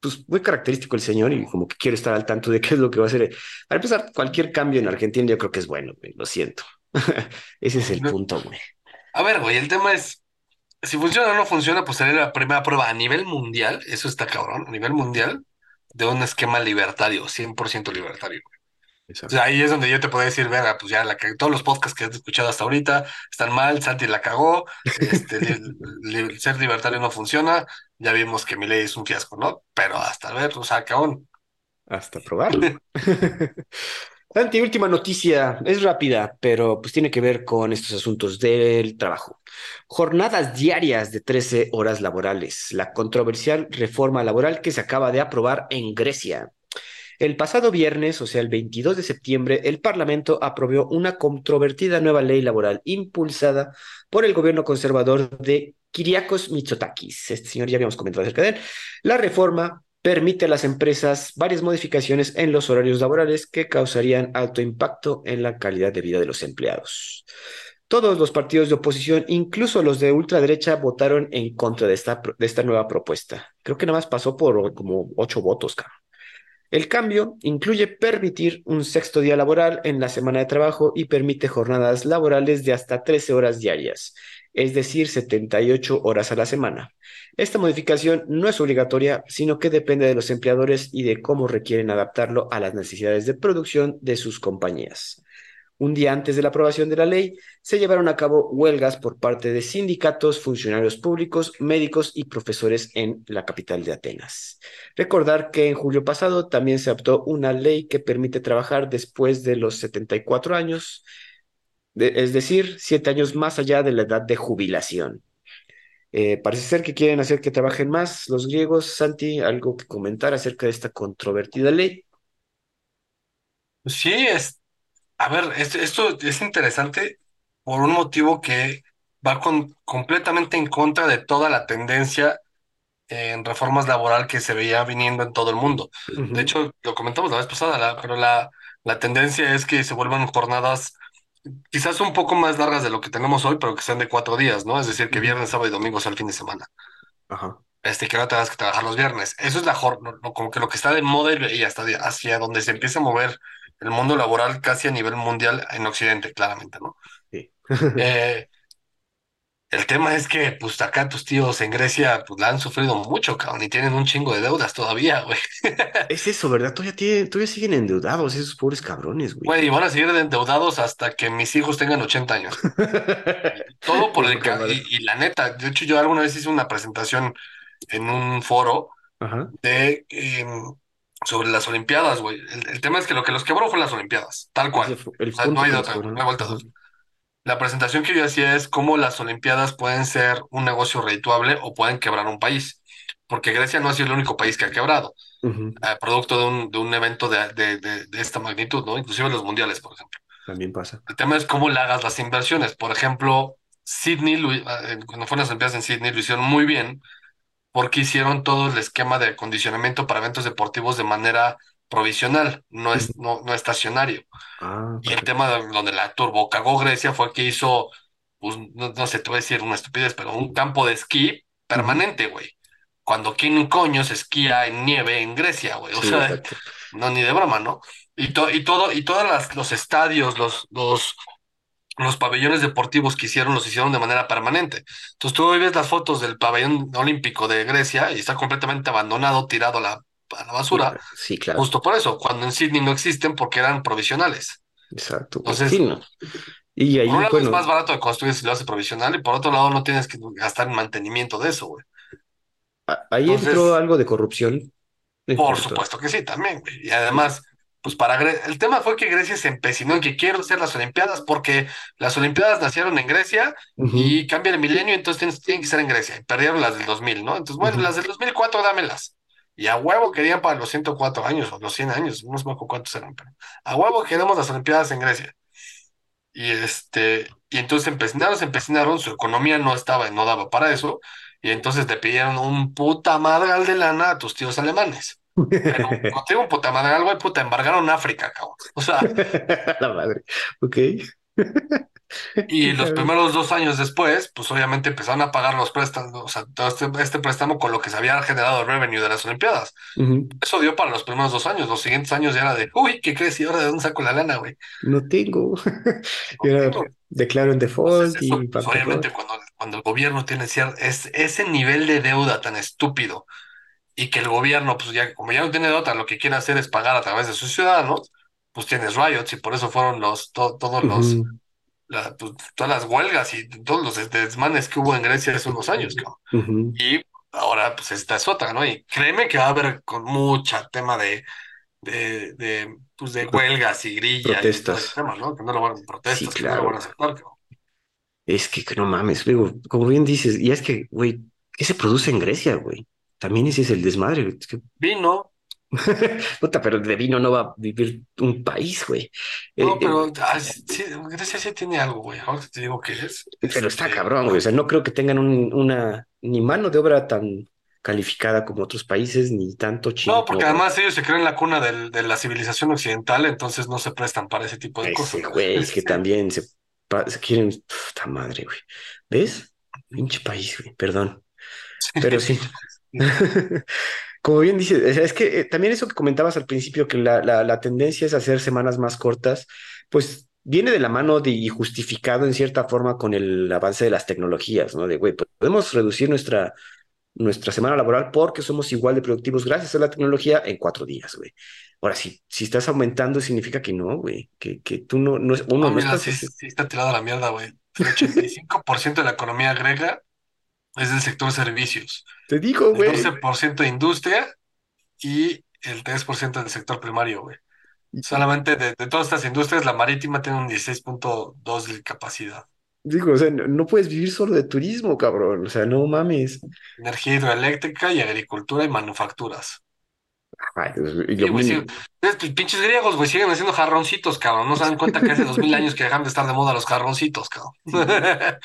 pues, muy característico el señor y como que quiero estar al tanto de qué es lo que va a hacer. Para empezar, cualquier cambio en Argentina yo creo que es bueno, güey, lo siento. Ese es el punto, güey. A ver, güey, el tema es, si funciona o no funciona, pues sería la primera prueba a nivel mundial, eso está cabrón, a nivel mundial, de un esquema libertario, 100% libertario. O sea, ahí es donde yo te puedo decir, verga, pues ya la que todos los podcasts que has escuchado hasta ahorita están mal, Santi la cagó, este, li- li- ser libertario no funciona, ya vimos que mi ley es un fiasco, ¿no? Pero hasta ver, o sea, cabrón. Hasta probarlo. Santi, última noticia, es rápida, pero pues tiene que ver con estos asuntos del trabajo. Jornadas diarias de 13 horas laborales, la controversial reforma laboral que se acaba de aprobar en Grecia. El pasado viernes, o sea, el 22 de septiembre, el Parlamento aprobó una controvertida nueva ley laboral impulsada por el gobierno conservador de Kyriakos Mitsotakis. Este señor ya habíamos comentado acerca de él. La reforma permite a las empresas varias modificaciones en los horarios laborales que causarían alto impacto en la calidad de vida de los empleados. Todos los partidos de oposición, incluso los de ultraderecha, votaron en contra de esta, de esta nueva propuesta. Creo que nada más pasó por como ocho votos, cabrón. El cambio incluye permitir un sexto día laboral en la semana de trabajo y permite jornadas laborales de hasta 13 horas diarias, es decir, 78 horas a la semana. Esta modificación no es obligatoria, sino que depende de los empleadores y de cómo requieren adaptarlo a las necesidades de producción de sus compañías. Un día antes de la aprobación de la ley, se llevaron a cabo huelgas por parte de sindicatos, funcionarios públicos, médicos y profesores en la capital de Atenas. Recordar que en julio pasado también se adoptó una ley que permite trabajar después de los 74 años es decir, siete años más allá de la edad de jubilación. Eh, parece ser que quieren hacer que trabajen más los griegos. Santi, ¿algo que comentar acerca de esta controvertida ley? Sí, es, a ver, es- esto es interesante por un motivo que va con, completamente en contra de toda la tendencia en reformas laboral que se veía viniendo en todo el mundo. De hecho, lo comentamos la vez pasada, la- pero la, la tendencia es que se vuelvan jornadas quizás un poco más largas de lo que tenemos hoy, pero que sean de cuatro días, ¿no? Es decir, que viernes, sábado y domingo sea el fin de semana. Ajá. Este, que no tengas que trabajar los viernes. Eso es la como que lo que está de moda y hasta hacia donde se empieza a mover el mundo laboral casi a nivel mundial en Occidente, claramente, ¿no? Sí. Eh, el tema es que, pues, acá tus tíos en Grecia, pues, la han sufrido mucho, cabrón, y tienen un chingo de deudas todavía, güey. Es eso, ¿verdad? Todavía, tiene- todavía siguen endeudados esos pobres cabrones, güey. Güey, y van a seguir endeudados hasta que mis hijos tengan 80 años. Todo por el... Y, y la neta, de hecho, yo alguna vez hice una presentación en un foro Ajá. de... em, sobre las Olimpiadas, güey. El, el tema es que lo que los quebró fue las Olimpiadas, tal cual. O sea, no hay otra, no hay vuelta Ajá. hoja. La presentación que yo hacía es cómo las Olimpiadas pueden ser un negocio redituable o pueden quebrar un país. Porque Grecia no ha sido el único país que ha quebrado, eh, producto de un, de un evento de, de, de, de esta magnitud, ¿no? Inclusive los mundiales, por ejemplo. También pasa. El tema es cómo le hagas las inversiones. Por ejemplo, Sydney, eh, cuando fueron las Olimpiadas en Sydney, lo hicieron muy bien porque hicieron todo el esquema de acondicionamiento para eventos deportivos de manera provisional, no es no, no estacionario. Ah, Y el tema de- donde la turbo cagó Grecia fue que hizo, pues, no, no sé, te voy a decir una estupidez, pero un campo de esquí permanente, güey. Cuando quién coño se esquía en nieve en Grecia, güey. O Sí, sea, exacto. no, ni de broma, ¿no? Y, to- y todo, y todos los estadios, los, los, los pabellones deportivos que hicieron, los hicieron de manera permanente. Entonces tú hoy ves las fotos del pabellón olímpico de Grecia y está completamente abandonado, tirado a la, a la basura, Sí, claro. justo por eso, cuando en Sydney no existen porque eran provisionales. Exacto. Sí, Entonces, no. Y por un ahí, lado es más barato de construir si lo hace provisional y por otro lado no tienes que gastar en mantenimiento de eso, güey. ahí entró algo de corrupción por supuesto que sí, también, güey. Y Sí. además, pues para Gre- el tema fue que Grecia se empecinó en que quiero hacer las Olimpiadas porque las Olimpiadas nacieron en Grecia y cambia el milenio, entonces tienen, que ser en Grecia. Y perdieron las del 2000, ¿no? Entonces, bueno, las del 2004 dámelas. Y a huevo querían para los 104 años o los 100 años, no sé cuántos eran, pero a huevo queremos las Olimpiadas en Grecia. Y este, y entonces empecinaron, se empecinaron, su economía no estaba, no daba para eso, y entonces le pidieron un puta madral de lana a tus tíos alemanes. Pero un puta madral, güey, puta, embargaron África, cabrón. O sea, La madre. Ok. y los primeros dos años después, pues obviamente empezaron a pagar los préstamos, o sea, todo este, este préstamo con lo que se había generado el revenue de las Olimpiadas. Eso dio para los primeros dos años, los siguientes años ya era de, uy, ¿qué crees? ¿Y ahora de dónde saco la lana, güey? No tengo. No Era, tengo. declaro en Entonces, default y pues obviamente cuando, cuando el gobierno tiene cier- es, ese nivel de deuda tan estúpido y que el gobierno, pues ya, como ya no tiene otra, lo que quiere hacer es pagar a través de sus ciudadanos, pues tienes riots y por eso fueron los, to- todos los, Ujú, la- pues, todas las huelgas y todos los desmanes que hubo en Grecia hace unos años, cabrón. ujú. Y ahora, pues esta es otra, ¿no? Y créeme que va a haber con mucha tema de, de, de, pues, de huelgas y grilla y todo ese Protestas. tema, ¿no? Que no lo van, Sí, protestas, que no lo van a claro. aceptar, cabrón. Es que, que no mames, luego, como bien dices, y es que, güey, ¿qué se produce en Grecia, güey? También ese es el desmadre. Es que, Vino, puta, pero de vino no va a vivir un país, güey. Eh, no, eh, pero ah, sí, Grecia sí tiene algo, güey. Ahora te digo qué es. pero está Este, cabrón, güey. O sea, no creo que tengan un- una ni mano de obra tan calificada como otros países, ni tanto no, chino como porque además ellos se creen la cuna del- de la civilización occidental, entonces no se prestan para ese tipo de ese cosas, güey güey. que también se, se quieren, puta madre, güey. ¿Ves? Pinche país, güey, perdón. Pero sí. Como bien dices, es que eh, también eso que comentabas al principio, que la, la, la tendencia es hacer semanas más cortas, pues viene de la mano de, y justificado en cierta forma con el avance de las tecnologías, ¿no? De, güey, pues, podemos reducir nuestra, nuestra semana laboral porque somos igual de productivos gracias a la tecnología en cuatro días, güey. Ahora, si, si estás aumentando, significa que no, güey, que, que tú no, no uno, No, no mira, estás sí, sí está tirada la mierda, güey. El 85% de la economía griega es del sector servicios, Te digo, el güey. 12% de industria y el 3% del sector primario, güey. Solamente de, de todas estas industrias, la marítima tiene un 16.2 de capacidad. Digo, o sea, no, no puedes vivir solo de turismo, cabrón. O sea, no mames. Energía hidroeléctrica y agricultura y manufacturas. Ay, y Sí, güey, sí. pinches griegos, güey, siguen haciendo jarroncitos, cabrón. No se dan cuenta que hace dos mil años que dejan de estar de moda los jarroncitos, cabrón.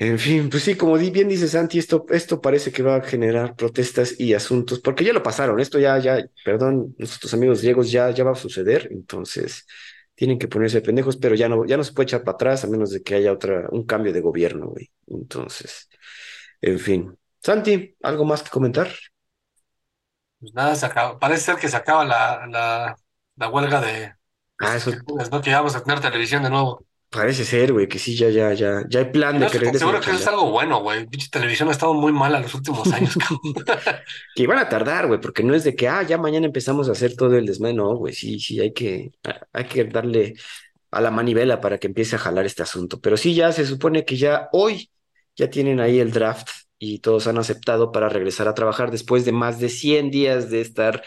En fin, pues sí, como bien dice Santi, esto, esto parece que va a generar protestas y asuntos, porque ya lo pasaron, esto ya, ya, perdón, nuestros amigos griegos ya, ya va a suceder, entonces tienen que ponerse pendejos, pero ya no, ya no se puede echar para atrás a menos de que haya otra, un cambio de gobierno, güey. Entonces, en fin. Santi, ¿algo más que comentar? Pues nada, se acaba. Parece ser que se acaba la, la, la huelga de Ah, eso ¿no? Que ya vamos a tener televisión de nuevo. Parece ser, güey, que sí, ya, ya, ya, ya hay plan no de que estoy tan regresen seguro que es algo bueno, güey. Pinche televisión ha estado muy mala los últimos años. Que van a tardar, güey, porque no es de que, ah, ya mañana empezamos a hacer todo el desmadre, no, güey, sí, sí, hay que, hay que darle a la manivela para que empiece a jalar este asunto. Pero sí, ya se supone que ya hoy ya tienen ahí el draft y todos han aceptado para regresar a trabajar después de más de 100 días de estar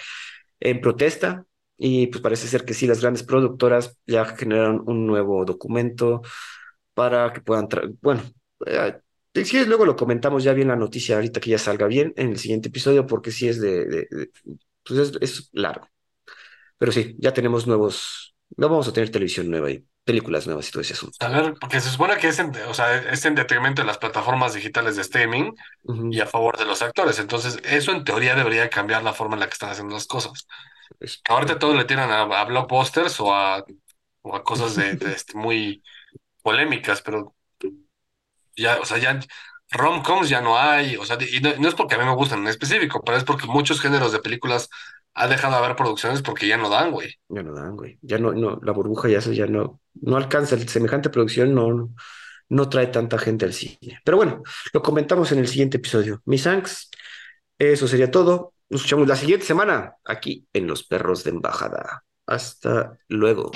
en protesta. Y pues parece ser que sí, las grandes productoras ya generaron un nuevo documento para que puedan, bueno, eh, si quieres, luego lo comentamos ya bien la noticia ahorita que ya salga bien en el siguiente episodio porque sí es de, de- de- pues es, es largo. Pero sí, ya tenemos nuevos, no vamos a tener televisión nueva y películas nuevas y todo ese asunto. A ver, porque se supone que es en, o sea, es en detrimento de las plataformas digitales de streaming Ujú. y a favor de los actores. Entonces, eso en teoría debería cambiar la forma en la que están haciendo las cosas. Es- Ahorita todos le tiran a, a blockbusters o a, o a cosas de, de, este, muy polémicas, pero ya, o sea, ya rom-coms ya no hay, o sea, y no, no es porque a mí me gustan en específico, pero es porque muchos géneros de películas ha dejado de haber producciones porque ya no dan, güey. Ya no dan, güey. Ya no, no, la burbuja ya, se- ya no, no alcanza. Semejante producción no, no, no trae tanta gente al cine. Pero bueno, lo comentamos en el siguiente episodio. Mis thanks. Eso sería todo. Nos escuchamos la siguiente semana aquí en Los Perros de Embajada. Hasta luego.